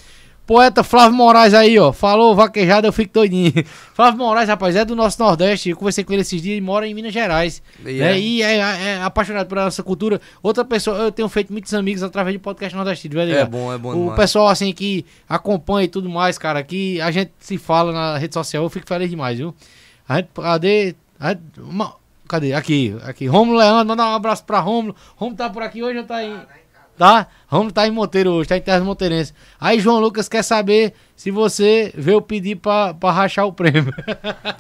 Poeta Flávio Moraes aí, ó. Falou vaquejada, eu fico doidinho. *laughs* Flávio Moraes, rapaz, é do nosso Nordeste. Eu conversei com ele esses dias e mora em Minas Gerais.
E
né?
é.
E é, é apaixonado pela nossa cultura. Outra pessoa, eu tenho feito muitos amigos através de podcast nordestino, velho.
É bom, é bom
O
demais.
pessoal, assim, que acompanha e tudo mais, cara, que a gente se fala na rede social, eu fico feliz demais, viu? A gente, cadê? A gente- uma- cadê? Aqui, aqui. Romulo Leandro, mandar um abraço pra Romulo. Romulo tá por aqui hoje ou tá em. Tá? Romulo tá em Monteiro hoje, tá em Terras Monteirense. Aí João Lucas quer saber se você veio pedir pra, pra rachar o prêmio.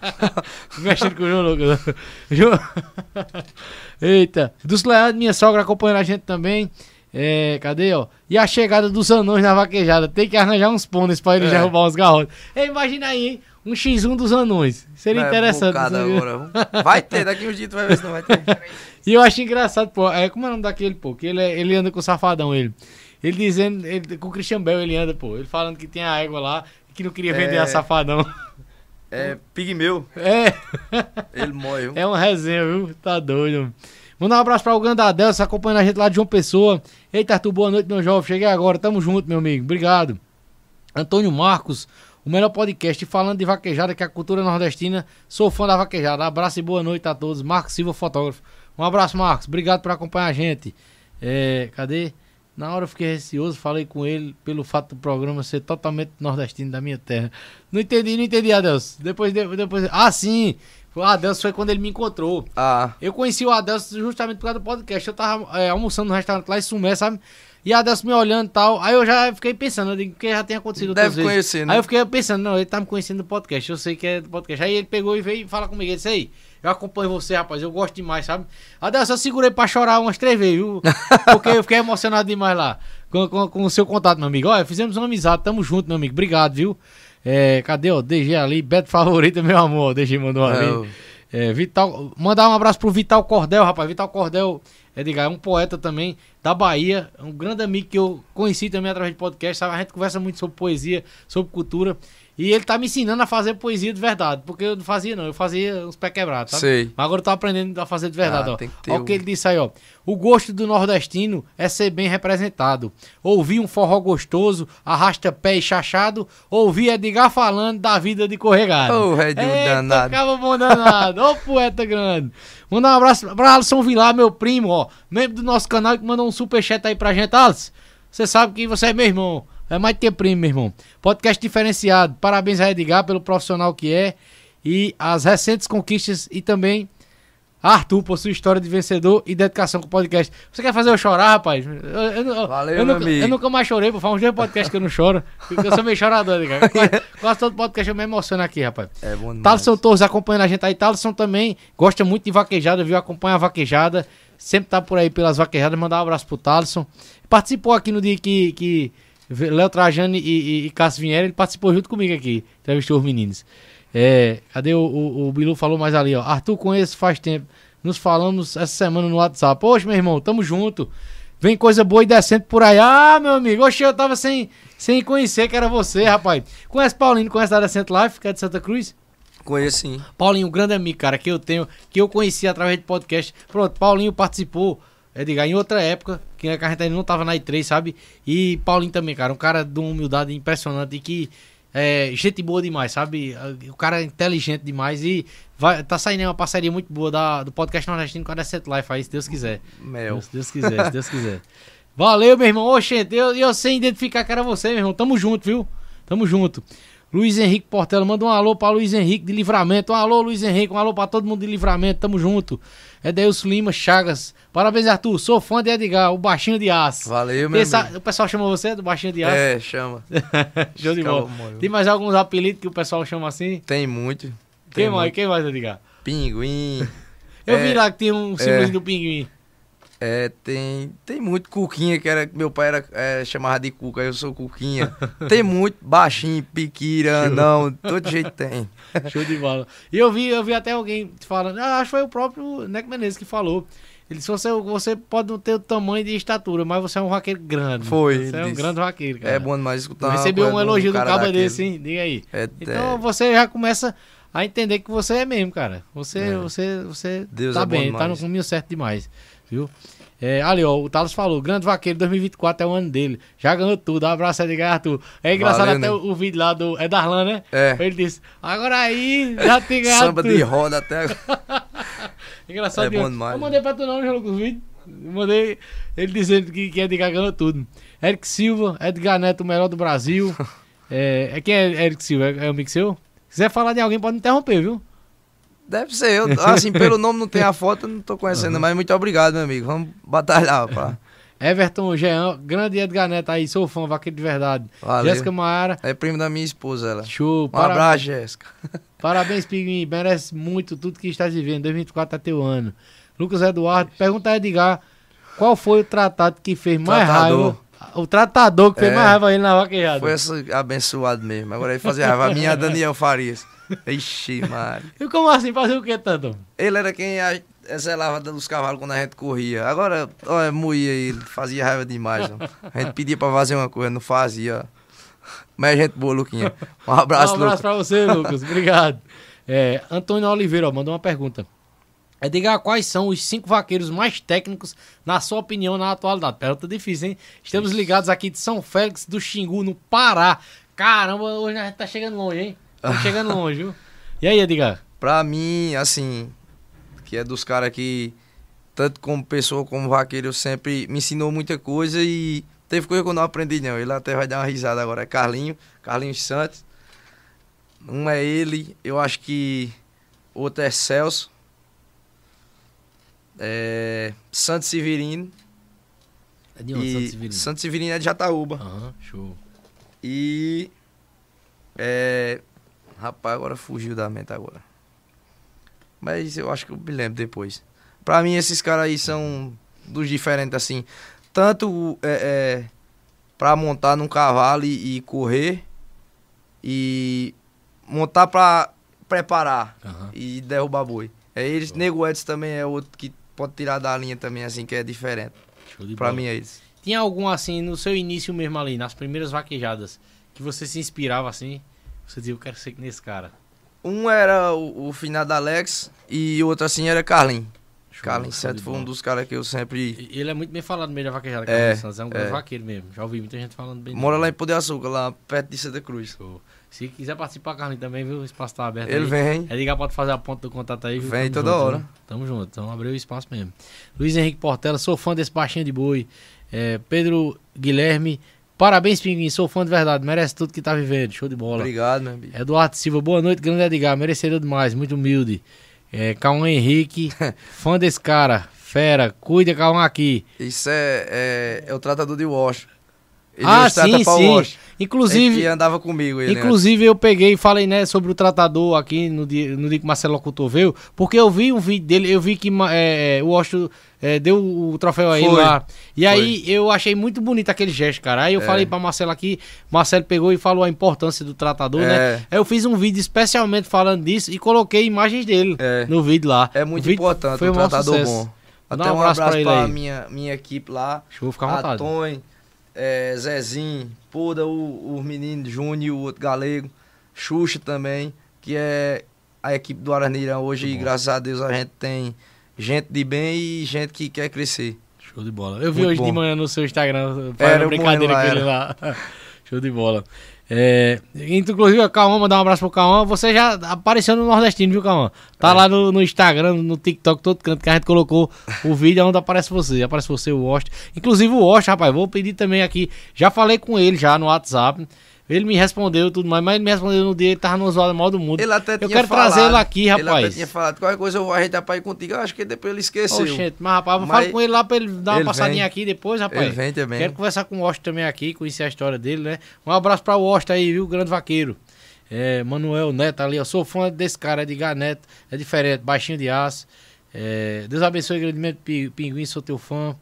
*laughs* Mexendo com o João Lucas. *laughs* *laughs* Eita. Dos Leandro, minha sogra acompanhando a gente também. É, cadê, ó? E a chegada dos anões na vaquejada. Tem que arranjar uns pôneis pra eles
É.
derrubar uns garrotes. Ei, imagina aí, hein? Um X1 dos anões. Seria
É
interessante.
agora. Vai ter, daqui uns dias tu vai ver se não vai ter. *laughs*
E eu acho engraçado, pô. É, como é o nome daquele, pô? Que ele, é- ele anda com o safadão, ele. Ele dizendo, ele- com o Christian Bell ele anda, pô. Ele falando que tem a égua lá e que não queria vender
É.
a safadão.
É pigmeu,
É.
ele morre.
É uma resenha, viu? Tá doido. Mandar um abraço pra o Gandadel, se acompanhando a gente lá de João Pessoa. Eita, Arthur, boa noite, meu jovem. Cheguei agora, tamo junto, meu amigo. Obrigado. Antônio Marcos, o melhor podcast falando de vaquejada, que é a cultura nordestina. Sou fã da vaquejada. Abraço e boa noite a todos. Marcos Silva, fotógrafo. Um abraço, Marcos. Obrigado por acompanhar a gente. É, cadê? Na hora eu fiquei receoso, falei com ele pelo fato do programa ser totalmente nordestino da minha terra. Não entendi, não entendi, Adelso. Depois, de- depois. Ah, sim! O Adelso foi quando ele me encontrou.
Ah,
Eu conheci o Adelso justamente por causa do podcast. Eu tava é, almoçando no restaurante lá em Sumé, sabe? E o Adelso me olhando e tal. Aí eu já fiquei pensando, eu digo, porque já tem acontecido
deve
vezes.
conhecer, né?
Aí eu fiquei pensando, não, ele tá me conhecendo do podcast, eu sei que é do podcast. Aí ele pegou e veio falar comigo, ele disse, aí, eu acompanho você, rapaz, eu gosto demais, sabe? Adelso, eu segurei pra chorar umas três vezes, viu? *laughs* Porque eu fiquei emocionado demais lá com, com, com o seu contato, meu amigo. Olha, fizemos uma amizade, tamo junto, meu amigo, obrigado, viu? É, cadê, ó, DG ali, Beto favorito, *laughs* meu amor, DG mandou ali.
É, o-
É, Vital, mandar um abraço pro Vital Cordel, rapaz. Vital Cordel é, diga, é um poeta também da Bahia, um grande amigo que eu conheci também através de podcast, sabe? A gente conversa muito sobre poesia, sobre cultura. E ele tá me ensinando a fazer poesia de verdade, porque eu não fazia não, eu fazia uns pé quebrados, sabe?
Sei.
Mas agora eu tô aprendendo a fazer de verdade,
Ah,
ó.
tem que ter
Olha o que ele disse aí, ó. O gosto do nordestino é ser bem representado. Ouvir um forró gostoso, arrasta pé e chachado, ouvir Edgar falando da vida de corregado.
Ô, Redinho
Eita,
danado.
Cabo bom danado. Ô, poeta grande. Mandar um abraço pra Alisson Vilar, meu primo, ó. Membro do nosso canal que mandou um superchat aí pra gente. Alisson, você sabe que você é meu irmão. É mais que primo, meu irmão. Podcast diferenciado. Parabéns a Edgar pelo profissional que é. E as recentes conquistas e também Arthur por sua história de vencedor e dedicação com o podcast. Você quer fazer eu chorar, rapaz? Eu, eu, eu-
Valeu,
eu
meu
nunca,
amigo.
eu nunca mais chorei, por faz uns dois podcasts que eu não choro. Porque eu sou meio chorador, cara. *laughs* Quase, quase todo podcast eu me emociono aqui, rapaz.
É bom demais.
Thaleson Torres acompanhando a gente aí. Thaleson também gosta muito de vaquejada, viu? Acompanha a vaquejada. Sempre tá por aí pelas vaquejadas. Mandar um abraço pro Thaleson. Participou aqui no dia que, que Léo Trajano e, e, e Cássio vieram. Ele participou junto comigo aqui. Entrevistou os meninos. É, cadê o, o, o Bilu falou mais ali, ó. Arthur, conheço faz tempo. Nos falamos essa semana no WhatsApp. Poxa, meu irmão, tamo junto. Vem coisa boa e decente por aí. Ah, meu amigo, oxe, eu tava sem, sem conhecer que era você, rapaz. Conhece Paulino, conhece da Decente Life, que é de Santa Cruz?
Conheço sim.
Paulinho, um grande amigo, cara, que eu tenho, que eu conheci através de podcast. Pronto, Paulinho participou, Edgar, em outra época, que a gente ainda não tava na E3, sabe? E Paulinho também, cara, um cara de uma humildade impressionante e que é gente boa demais, sabe? O cara é inteligente demais e vai, tá saindo uma parceria muito boa da, do podcast nordestino com a Decent Life aí, se Deus quiser.
Mel.
Se Deus quiser, se Deus quiser. Valeu, meu irmão. Oxente, eu, eu sei identificar que era você, meu irmão. Tamo junto, viu? Tamo junto. Luiz Henrique Portela, manda um alô pra Luiz Henrique de Livramento. Um alô, Luiz Henrique, um alô pra todo mundo de Livramento. Tamo junto. Edeilson Lima Chagas. Parabéns, Arthur. Sou fã de Edgar, o baixinho de aço.
Valeu, meu
Pensa-
amigo.
o pessoal chama você do baixinho de aço?
É, chama. *laughs*
Show de bola. Tem mais alguns apelidos que o pessoal chama assim?
Tem muito.
Quem
Tem
mais?
muito.
Quem mais, Edgar?
Pinguim. *laughs*
Eu
É,
vi lá que tem um símbolo
é.
do pinguim.
É, tem, tem muito Cuquinha, que era meu pai era, é, chamava de Cuca, eu sou Cuquinha. *laughs* tem muito baixinho, piquira, não, todo jeito tem. *laughs*
Show de bola. E eu vi, eu vi até alguém falando, ah, acho que foi o próprio Neco Menezes que falou. Ele disse, você, você pode não ter o tamanho de estatura, mas você é um vaqueiro grande.
Foi,
Você é um grande vaqueiro, cara.
É bom demais escutar.
Eu
uma
recebi
coisa
um elogio do
cara
cabo desse, hein? Diga aí.
É,
Então
é,
você já começa a entender que você é mesmo, cara. Você,
É.
você, você
Deus
tá
é
bem, tá no caminho certo demais, viu? É, ali, ó, o Talos falou, Grande Vaqueiro 2024 é o ano dele. Já ganhou tudo. Um abraço, Edgar Arthur. É engraçado
Valeu,
até
né?
o, o vídeo lá do. É Darlan, né?
É.
Ele disse, agora aí, já tem ganhado
Samba
tudo.
de roda até agora. *laughs*
Engraçado.
É bom
eu-
demais.
Eu mandei pra tu não, João o vídeo. Eu mandei ele dizendo que, que Edgar ganhou tudo. Eric Silva, Edgar Neto, o melhor do Brasil. *laughs* é, é quem é Eric Silva? É, é o amigo seu? Se quiser falar de alguém, pode interromper, viu?
Deve ser, eu, assim, pelo nome não tem a foto, não tô conhecendo, mas muito obrigado, meu amigo. Vamos batalhar, pá.
Everton Jean, grande Edgar Neto aí, sou fã, vaqueiro de verdade. Jéssica Maara,
É primo da minha esposa, ela.
show.
Um
para-
abraço, Jéssica. *laughs*
Parabéns, Pinguim. Merece muito tudo que está vivendo. 2024 é teu ano. Lucas Eduardo, pergunta a Edgar qual foi o tratado que fez mais
Tratador.
raiva. O tratador que fez
É.
mais raiva ele na vaquejada.
Foi essa abençoado mesmo. Agora ele fazia raiva. A minha *laughs* Daniel Farias. Ixi, Mari.
E como assim? Fazer o que, tanto?
Ele era quem a- zelava dos cavalos quando a gente corria. Agora, olha, moía ele, fazia raiva demais. ó. A gente pedia pra fazer uma coisa, não fazia. Mas a gente boa, Luquinha. Um abraço, *laughs*
um abraço
Lucas.
pra você, Lucas. Obrigado. É, Antônio Oliveira ó, mandou uma pergunta. Edgar, quais são os cinco vaqueiros mais técnicos, na sua opinião, na atualidade? Pergunta difícil, hein? Estamos ligados aqui de São Félix do Xingu, no Pará. Caramba, hoje a gente tá chegando longe, hein? Tá *laughs* chegando longe, viu? E aí, Edgar?
Pra mim, assim, que é dos caras que, tanto como pessoa como vaqueiro, sempre me ensinou muita coisa e teve coisa que eu não aprendi, não. Ele até vai dar uma risada agora. É Carlinho, Carlinhos Santos. Um é ele, eu acho que outro é Celso. É, Santos Severino.
É de onde,
e
Santos Severino?
Santos Severino é de Jataúba.
Aham, show.
E. É. Rapaz, agora fugiu da mente agora. Mas eu acho que eu me lembro depois. Pra mim, esses caras aí são dos diferentes, assim. Tanto é, é, pra montar num cavalo e, e correr. E montar pra preparar
Aham.
e derrubar boi. É eles. Nego Edson também é outro que pode tirar da linha também, assim, que é diferente. Pra
bola.
mim é isso.
Tinha algum assim, no seu início mesmo ali, nas primeiras vaquejadas, que você se inspirava assim? Você dizia, eu quero ser que nesse cara.
Um era o, o finado Alex e o outro assim era Carlin. Carlin Santos
de
foi um dos caras que eu sempre.
Ele é muito bem falado no meio da vaquejada,
É,
Carlos Santos. É um grande
é.
vaqueiro mesmo. Já ouvi muita gente falando bem
Mora
dele.
lá em Pão de Açúcar, lá perto de Santa Cruz.
Show. Se quiser participar, Carlinhos, também, viu? O espaço tá aberto
Ele
aí.
vem.
É ligar, pode fazer a ponta do contato aí. viu?
Vem
Tamo
toda
junto,
hora.
viu? Tamo junto, então abriu o espaço mesmo. Luiz Henrique Portela, sou fã desse baixinho de boi. É, Pedro Guilherme, parabéns, Pinguim, sou fã de verdade, merece tudo que tá vivendo, show de bola.
Obrigado, meu amigo.
Eduardo Silva, boa noite, grande Edgar, merecedor demais, muito humilde. É, Cauã Henrique, *laughs* fã desse cara, fera, cuida, Cauã aqui.
Isso é, é, é o tratador de Wash. Ele
ah,
trata
sim, sim. Inclusive,
andava comigo, ele. né?
Inclusive, eu peguei e falei, né, sobre o tratador aqui no dia, no dia que o Marcelo Locutor veio, porque eu vi um vídeo dele, eu vi que é, é, o Washington é, deu o troféu a ele
Foi.
lá. E aí eu achei muito bonito aquele gesto, cara. Aí eu
É.
falei pra Marcelo aqui, Marcelo pegou e falou a importância do tratador, né?
É.
Aí eu fiz um vídeo especialmente falando disso e coloquei imagens dele
É.
no vídeo lá.
É muito importante
foi um
tratador
sucesso.
bom. Até
um
um
abraço
abraço,
pra
pra
aí.
minha, minha equipe lá.
Deixa eu ficar à vontade.
Antônio, é, Zezinho, Puda, o, o menino Júnior, o outro galego, Xuxa também, que é a equipe do Araneirão hoje, graças a Deus, a gente tem gente de bem e gente que quer crescer.
Show de bola. Eu vi
Muito
hoje de
bom.
manhã no seu Instagram, fazendo brincadeira com
morrendo
ele lá. *laughs* Show de bola. É, inclusive, Cauã, mandar um abraço pro Cauã. Você já apareceu no Nordestino, viu, Cauã? Tá
É.
lá no, no Instagram, no TikTok, todo canto que a gente colocou o vídeo onde aparece você. Aparece você, o Ost. Inclusive o Ost, rapaz, vou pedir também aqui. Já falei com ele já no WhatsApp. Ele me respondeu tudo mais, mas ele me respondeu no dia, ele tava no zoado mal do mundo.
Ele até
Eu
tinha
quero
falado,
trazer ele aqui,
Ele até
rapaz.
tinha falado, qualquer coisa eu vou ajeitar pra ir contigo. Eu acho que depois ele esqueceu.
Oxente, mas rapaz, eu
Mas
falo com ele lá pra ele dar uma
ele
passadinha
vem.
aqui depois, rapaz.
Ele vem também.
Quero conversar com o Osto também aqui, conhecer a história dele, né? Um abraço pra o Osto aí, viu? Grande vaqueiro. É, Manuel Neto ali, eu sou fã desse cara, Edgar Neto, é diferente, baixinho de aço. É, Deus abençoe grandemente, Pi- Pinguim, sou teu fã.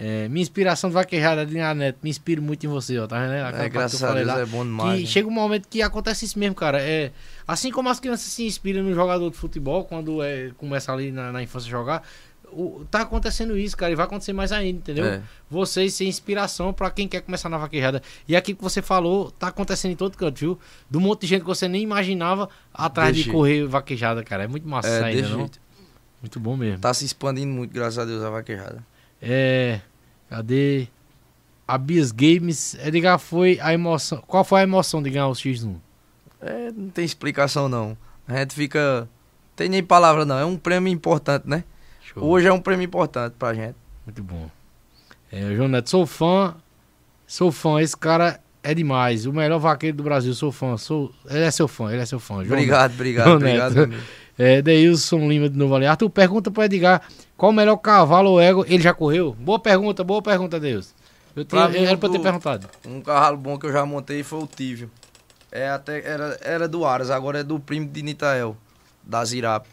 É, minha inspiração de vaquejada, Edgar Neto, me inspiro muito em você, ó, tá vendo? Aquela que
graças a Deus,
lá,
é bom demais,
Que
né?
chega um momento que acontece isso mesmo, cara. É, assim como as crianças se inspiram no jogador de futebol, quando é, começa ali na, na infância a jogar, o- tá acontecendo isso, cara, e vai acontecer mais ainda, entendeu?
É.
Vocês ser inspiração pra quem quer começar na vaquejada. E aquilo que você falou, tá acontecendo em todo canto, viu? Do monte de gente que você nem imaginava atrás de
jeito.
correr vaquejada, cara. É muito massa
É,
ainda,
desse
não? Muito bom mesmo.
Tá se expandindo muito, graças a Deus, a vaquejada.
É. Cadê? A Bias Games, Edgar, foi a emoção. Qual foi a emoção de ganhar o X1?
É, não tem explicação não. A gente fica. Tem nem palavra não. É um prêmio importante, né?
Show.
Hoje é um prêmio importante pra gente.
Muito bom. É, João Neto, sou fã. Sou fã. Esse cara é demais. O melhor vaqueiro do Brasil. Sou fã. Sou... Ele é seu fã. Ele é seu fã. João
Obrigado, obrigado,
João
obrigado.
Neto. É, Deilson Lima de novo ali. Arthur, pergunta pro Edgar qual o melhor cavalo ou ego. Ele já correu? Boa pergunta, boa pergunta, Deus. Eu tinha,
Pra mim,
era pra eu ter
do-
perguntado.
Um cavalo bom que eu já montei foi o Tívio. É até, era, era do Aras, agora é do primo de Nitael, da Zirap,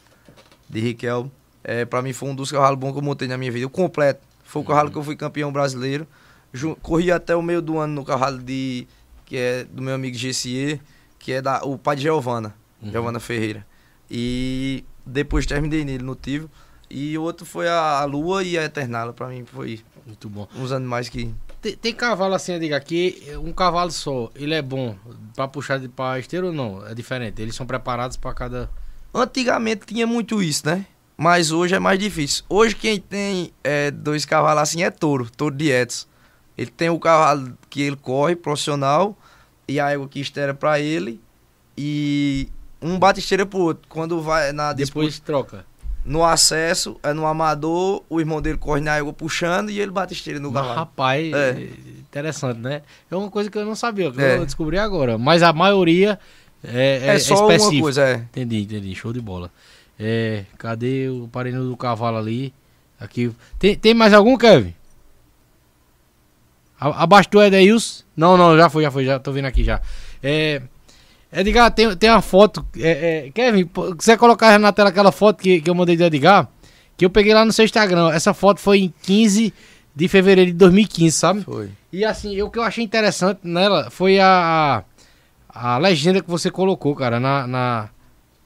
de Riquel. É, pra mim foi um dos cavalos bons que eu montei na minha vida. O completo. Foi o cavalo que eu fui campeão brasileiro. Corri até o meio do ano no cavalo de. que é do meu amigo GCE, que é da, o pai de Giovana, Giovana Ferreira. E depois terminei nele no Tívio. E o outro foi a, a Lua e a Eternala. Pra mim foi
Muito bom.
uns animais que.
Tem, tem cavalo assim, Edgar, que um cavalo só, ele é bom pra puxar de pra esteira ou não? É diferente. Eles são preparados pra cada.
Antigamente tinha muito isso, né? Mas hoje é mais difícil. Hoje quem tem é, dois cavalos assim é touro, touro de Edson. Ele tem o cavalo que ele corre, profissional, e a égua que esteira pra ele. E um bate esteira pro outro. Quando vai na
Depois
disputa,
troca.
No acesso, é no amador, o irmão dele corre na égua puxando e ele bate esteira no cavalo.
rapaz,
É.
é interessante, né? É uma coisa que eu não sabia, que
É.
eu descobri agora. Mas a maioria é, é,
É, só uma
específica.
coisa, é.
Entendi, entendi. Show de bola. É, cadê o parelho do cavalo ali? Aqui. Tem, tem mais algum, Kevin? A- Abaixo do Edeils? Não, não, já foi, já foi, já tô vendo aqui já. É, Edgar, tem, tem uma foto. É, é, Kevin, quiser colocar na tela aquela foto que, que eu mandei de Edgar, que eu peguei lá no seu Instagram. Essa foto foi em 15 de fevereiro de 2015, sabe?
Foi.
E assim, o que eu achei interessante nela foi a, a legenda que você colocou, cara, na, na,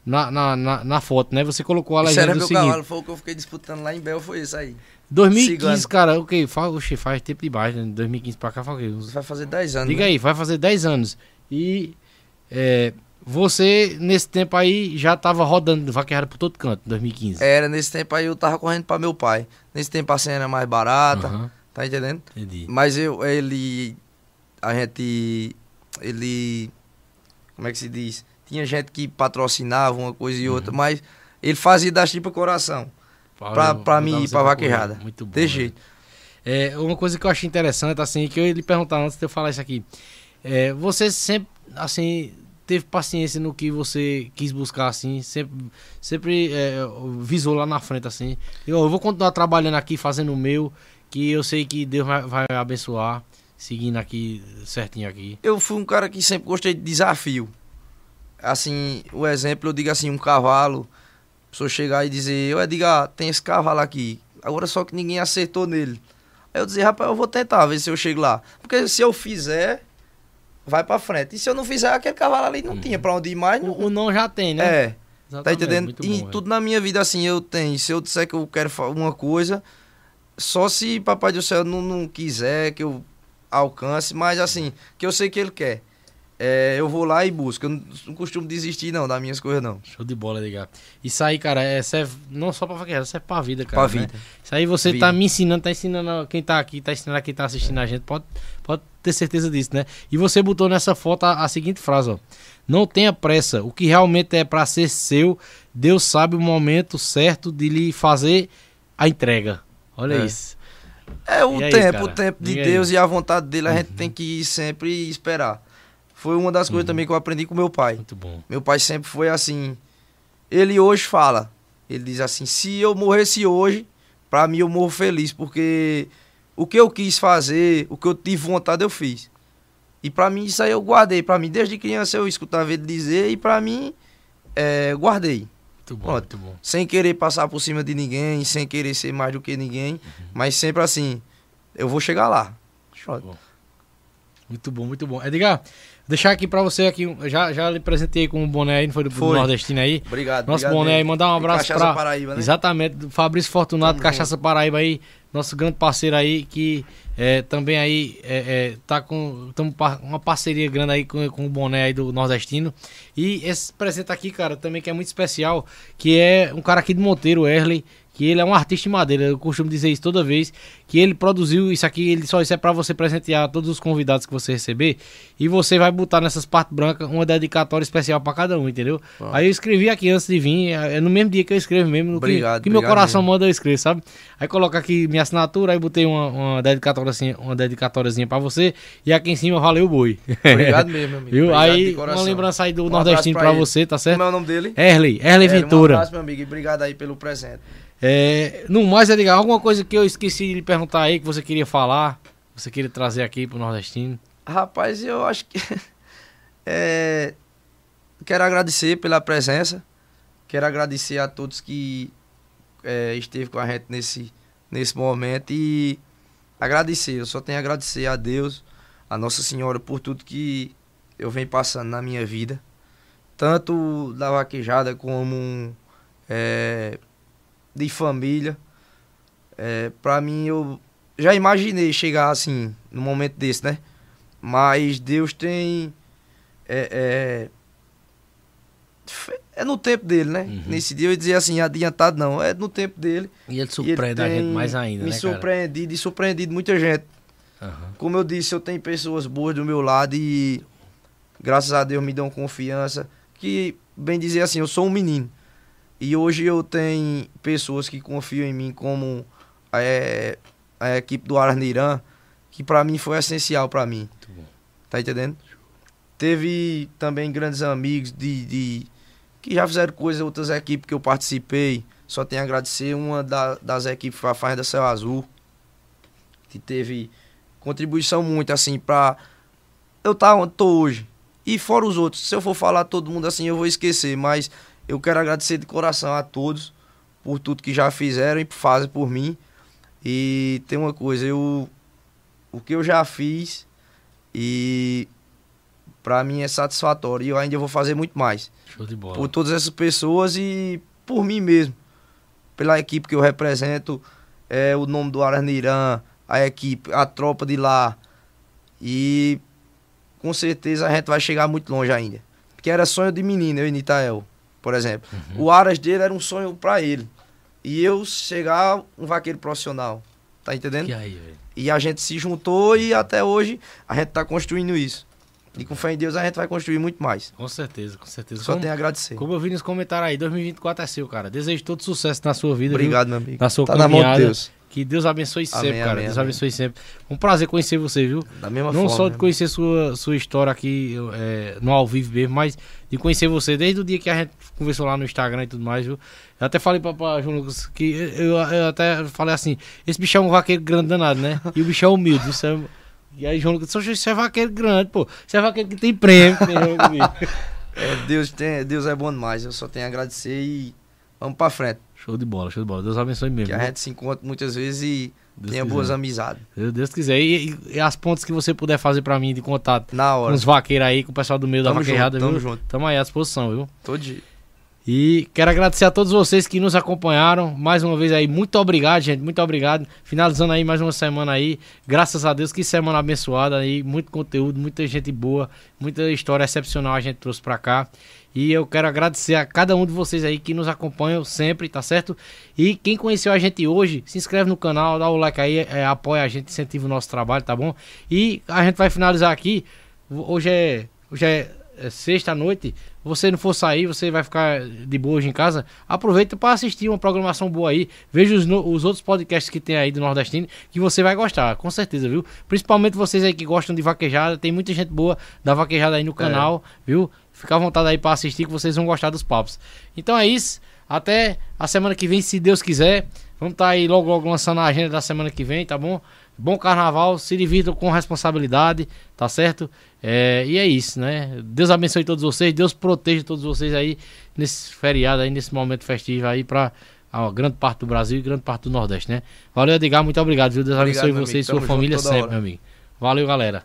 na, na, na- foto, né? Você colocou a legenda
era
do
meu
seguinte.
cavalo, foi o que eu fiquei disputando lá em Bel, foi isso aí.
2015,
Cigano.
cara, o que? Faz, oxe, faz tempo demais, né? 2015 pra cá, faz o quê?
Vai fazer 10 anos.
Diga
né?
aí, vai fazer 10 anos. E é, você, nesse tempo aí, já tava rodando vaqueada por todo canto, 2015.
Era, nesse tempo aí eu tava correndo pra meu pai. Nesse tempo a cena era mais barata,
Aham,
tá entendendo?
entendi.
Mas eu, ele, a gente, ele, como é que se diz? Tinha gente que patrocinava uma coisa e
Uhum.
outra, mas ele fazia das tripas coração. Pra, pra mim ir pra vaquejada.
Muito bom.
De
né?
jeito.
É, uma coisa que eu achei interessante, assim, que eu ia lhe perguntar antes de eu falar isso aqui. É, você sempre, assim, teve paciência no que você quis buscar, assim, sempre, sempre é, visou lá na frente, assim. Eu, eu vou continuar trabalhando aqui, fazendo o meu, que eu sei que Deus vai, vai abençoar, seguindo aqui, certinho aqui.
Eu fui um cara que sempre gostei de desafio. Assim, o exemplo, eu digo assim, um cavalo, a pessoa chegar e dizer, eu diga, tem esse cavalo aqui, agora só que ninguém acertou nele. Aí eu dizer, rapaz, eu vou tentar ver se eu chego lá. Porque se eu fizer, vai pra frente. E se eu não fizer, aquele cavalo ali não tinha pra onde ir mais. Não,
O, o não já tem, né?
é, tá
Exatamente,
entendendo?
muito
E
bom, é.
tudo na minha vida, assim, eu tenho. Se eu disser que eu quero uma coisa, só se Papai do Céu não, não quiser que eu alcance, mas assim, que eu sei que ele quer. É, eu vou lá e busco. Eu não, não costumo desistir, não, das minhas coisas, não.
Show de bola, Edgar. Isso aí, cara, é, serve não só pra vaquejada, serve pra vida, cara.
Pra
né?
vida.
Isso aí você
Vida.
tá me ensinando, tá ensinando quem tá aqui, tá ensinando a quem tá assistindo a gente. Pode, pode ter certeza disso, né? E você botou nessa foto a, a seguinte frase, ó. Não tenha pressa. O que realmente é pra ser seu, Deus sabe o momento certo de lhe fazer a entrega. Olha
É.
isso.
É o
E aí,
tempo,
cara?
o tempo de
aí. Uhum.
Deus e a vontade dele, a gente tem que sempre esperar. Foi uma das coisas também que eu aprendi com meu pai.
Muito bom.
Meu pai sempre foi assim. Ele hoje fala. Ele diz assim: se eu morresse hoje, pra mim eu morro feliz, porque o que eu quis fazer, o que eu tive vontade, eu fiz. E pra mim isso aí eu guardei. Pra mim, desde criança eu escutava ele dizer e pra mim, é, guardei.
Muito bom,
Pronto.
muito bom.
Sem querer passar por cima de ninguém, sem querer ser mais do que ninguém, mas sempre assim: eu vou chegar lá. Show.
Muito bom, muito bom. Edgar, deixar aqui pra você aqui, já, já lhe presentei com um boné aí, não foi do,
Foi.
nordestino aí.
Obrigado.
Nosso
obrigado
boné aí, mandar um abraço
Cachaça
pra.
Paraíba, né?
Exatamente, do Fabrício Fortunato,
Tamo
Cachaça Paraíba aí, nosso grande parceiro aí, que é, também aí é, é, tá com tamo uma parceria grande aí com, com o boné aí do nordestino. E esse presente aqui, cara, também que é muito especial, que é um cara aqui de Monteiro, Erley, que ele é um artista de madeira, eu costumo dizer isso toda vez, que ele produziu isso aqui, ele só isso é pra você presentear todos os convidados que você receber, e você vai botar nessas partes brancas uma dedicatória especial pra cada um, entendeu? Aí eu escrevi aqui antes de vir, é é no mesmo dia que eu escrevo mesmo, no que-
Obrigado,
que, meu
obrigado
coração
mesmo.
manda eu escrevo, sabe? Aí coloca aqui minha assinatura, aí botei uma, uma dedicatória assim, uma dedicatóriazinha pra você, e aqui em cima valeu boi.
Obrigado mesmo, meu *laughs* amigo. Obrigado
aí uma lembrança aí do
Um
nordestino
ele.
você, tá certo?
Como é o nome dele?
Erley, Erley
É, Um
Ventura.
abraço, meu amigo, e obrigado aí pelo presente.
É, no mais, Edgar, alguma coisa que eu esqueci de lhe perguntar aí que você queria falar, você queria trazer aqui pro nordestino?
Rapaz, eu acho que. *laughs* é, quero agradecer pela presença. Quero agradecer a todos que é, esteve com a gente nesse, nesse momento. E agradecer. Eu só tenho a agradecer a Deus, a Nossa Senhora, por tudo que eu venho passando na minha vida. Tanto da vaquejada como é, de família. É, pra mim, eu já imaginei chegar assim, num momento desse, né? Mas Deus tem. É, é, é no tempo dele, né?
Uhum.
Nesse dia eu ia dizer assim, adiantado não, é no tempo dele.
E ele
E ele
surpreende a gente mais ainda,
Me
né, cara?
surpreendido e surpreendido muita gente.
Aham.
Como eu disse, eu tenho pessoas boas do meu lado e graças a Deus me dão confiança. Que, bem dizer assim, eu sou um menino. E hoje eu tenho pessoas que confiam em mim como é, a equipe do Arnirã, que pra mim foi essencial pra mim. Tá entendendo? Teve também grandes amigos de, de- que já fizeram coisas, outras equipes que eu participei. Só tenho a agradecer uma da- das equipes foi a Faz da Céu Azul, que teve contribuição muito assim pra eu estar onde tô hoje. E fora os outros, se eu for falar todo mundo assim, eu vou esquecer, mas eu quero agradecer de coração a todos por tudo que já fizeram e fazem por mim. E tem uma coisa, eu o que eu já fiz e pra mim é satisfatório. E eu ainda vou fazer muito mais.
Show de bola.
por todas essas pessoas e por mim mesmo, pela equipe que eu represento, é o nome do Aranirã, a equipe, a tropa de lá. E com certeza a gente vai chegar muito longe ainda, porque era sonho de menino eu e Nitael, por exemplo, o Aras dele era um sonho pra ele e eu chegar um vaqueiro profissional, tá entendendo?
E aí?
E a gente se juntou e até hoje a gente tá construindo isso. E com fé em Deus a gente vai construir muito mais.
Com certeza, com certeza.
Só
como,
tenho a agradecer.
como eu vi nos comentários aí, 2024 é seu, cara. Desejo todo sucesso na sua vida. viu?
Obrigado, meu amigo.
Na sua
tá na mão de
caminhada.
Deus.
Que Deus abençoe sempre,
Amém,
cara.
amém,
Deus
amém.
abençoe sempre. Um prazer conhecer você, viu?
Da mesma
Não
forma.
só de
meu
conhecer sua, sua história aqui é, no ao vivo mesmo, mas de conhecer você desde o dia que a gente conversou lá no Instagram e tudo mais, viu? Eu até falei pra, pra João Lucas que eu, eu até falei assim: esse bicho é um vaqueiro grande danado, né? E o bicho é humilde. Isso é... E aí João Lucas Você é vaqueiro grande, pô. Você é vaqueiro que tem prêmio. que nem eu comigo."
É, Deus, tem, Deus é bom demais. Eu só tenho a agradecer e vamos pra frente.
Show de bola, show de bola. Deus abençoe mesmo.
Que a
viu?
gente se encontra muitas vezes e
Deus
tenha
quiser.
boas amizades.
Se Deus quiser. E, e- e as pontes que você puder fazer pra mim de contato
Na
com
hora.
os vaqueiros aí, com o pessoal do meio da
Tamo
vaqueirada,
junto,
viu?
tamo junto.
Tamo aí à disposição, viu?
Todo dia.
E quero agradecer a todos vocês que nos acompanharam. Mais uma vez aí, muito obrigado, gente. Muito obrigado. Finalizando aí mais uma semana aí. Graças a Deus, que semana abençoada aí. Muito conteúdo, muita gente boa, muita história excepcional a gente trouxe pra cá. E eu quero agradecer a cada um de vocês aí que nos acompanham sempre, tá certo? E quem conheceu a gente hoje, se inscreve no canal, dá o like aí, é, apoia a gente, incentiva o nosso trabalho, tá bom? E a gente vai finalizar aqui. Hoje é, hoje é é, sexta noite, você não for sair, você vai ficar de boa hoje em casa, aproveita para assistir uma programação boa aí. Veja os, os, outros podcasts que tem aí do Nordestino, que você vai gostar, com certeza, viu? Principalmente vocês aí que gostam de vaquejada, tem muita gente boa da vaquejada aí no canal, é. viu? Fica à vontade aí para assistir que vocês vão gostar dos papos. Então é isso, até a semana que vem, se Deus quiser. Vamos estar tá aí logo, logo lançando a agenda da semana que vem, tá bom? Bom carnaval, se divirtam com responsabilidade, tá certo? É, e é isso, né? Deus abençoe todos vocês, Deus proteja todos vocês aí nesse feriado aí, nesse momento festivo aí para a grande parte do Brasil e grande parte do Nordeste, né? Valeu, Edgar, muito obrigado, viu? Deus obrigado, abençoe você e sua família sempre, hora. meu amigo. Valeu, galera.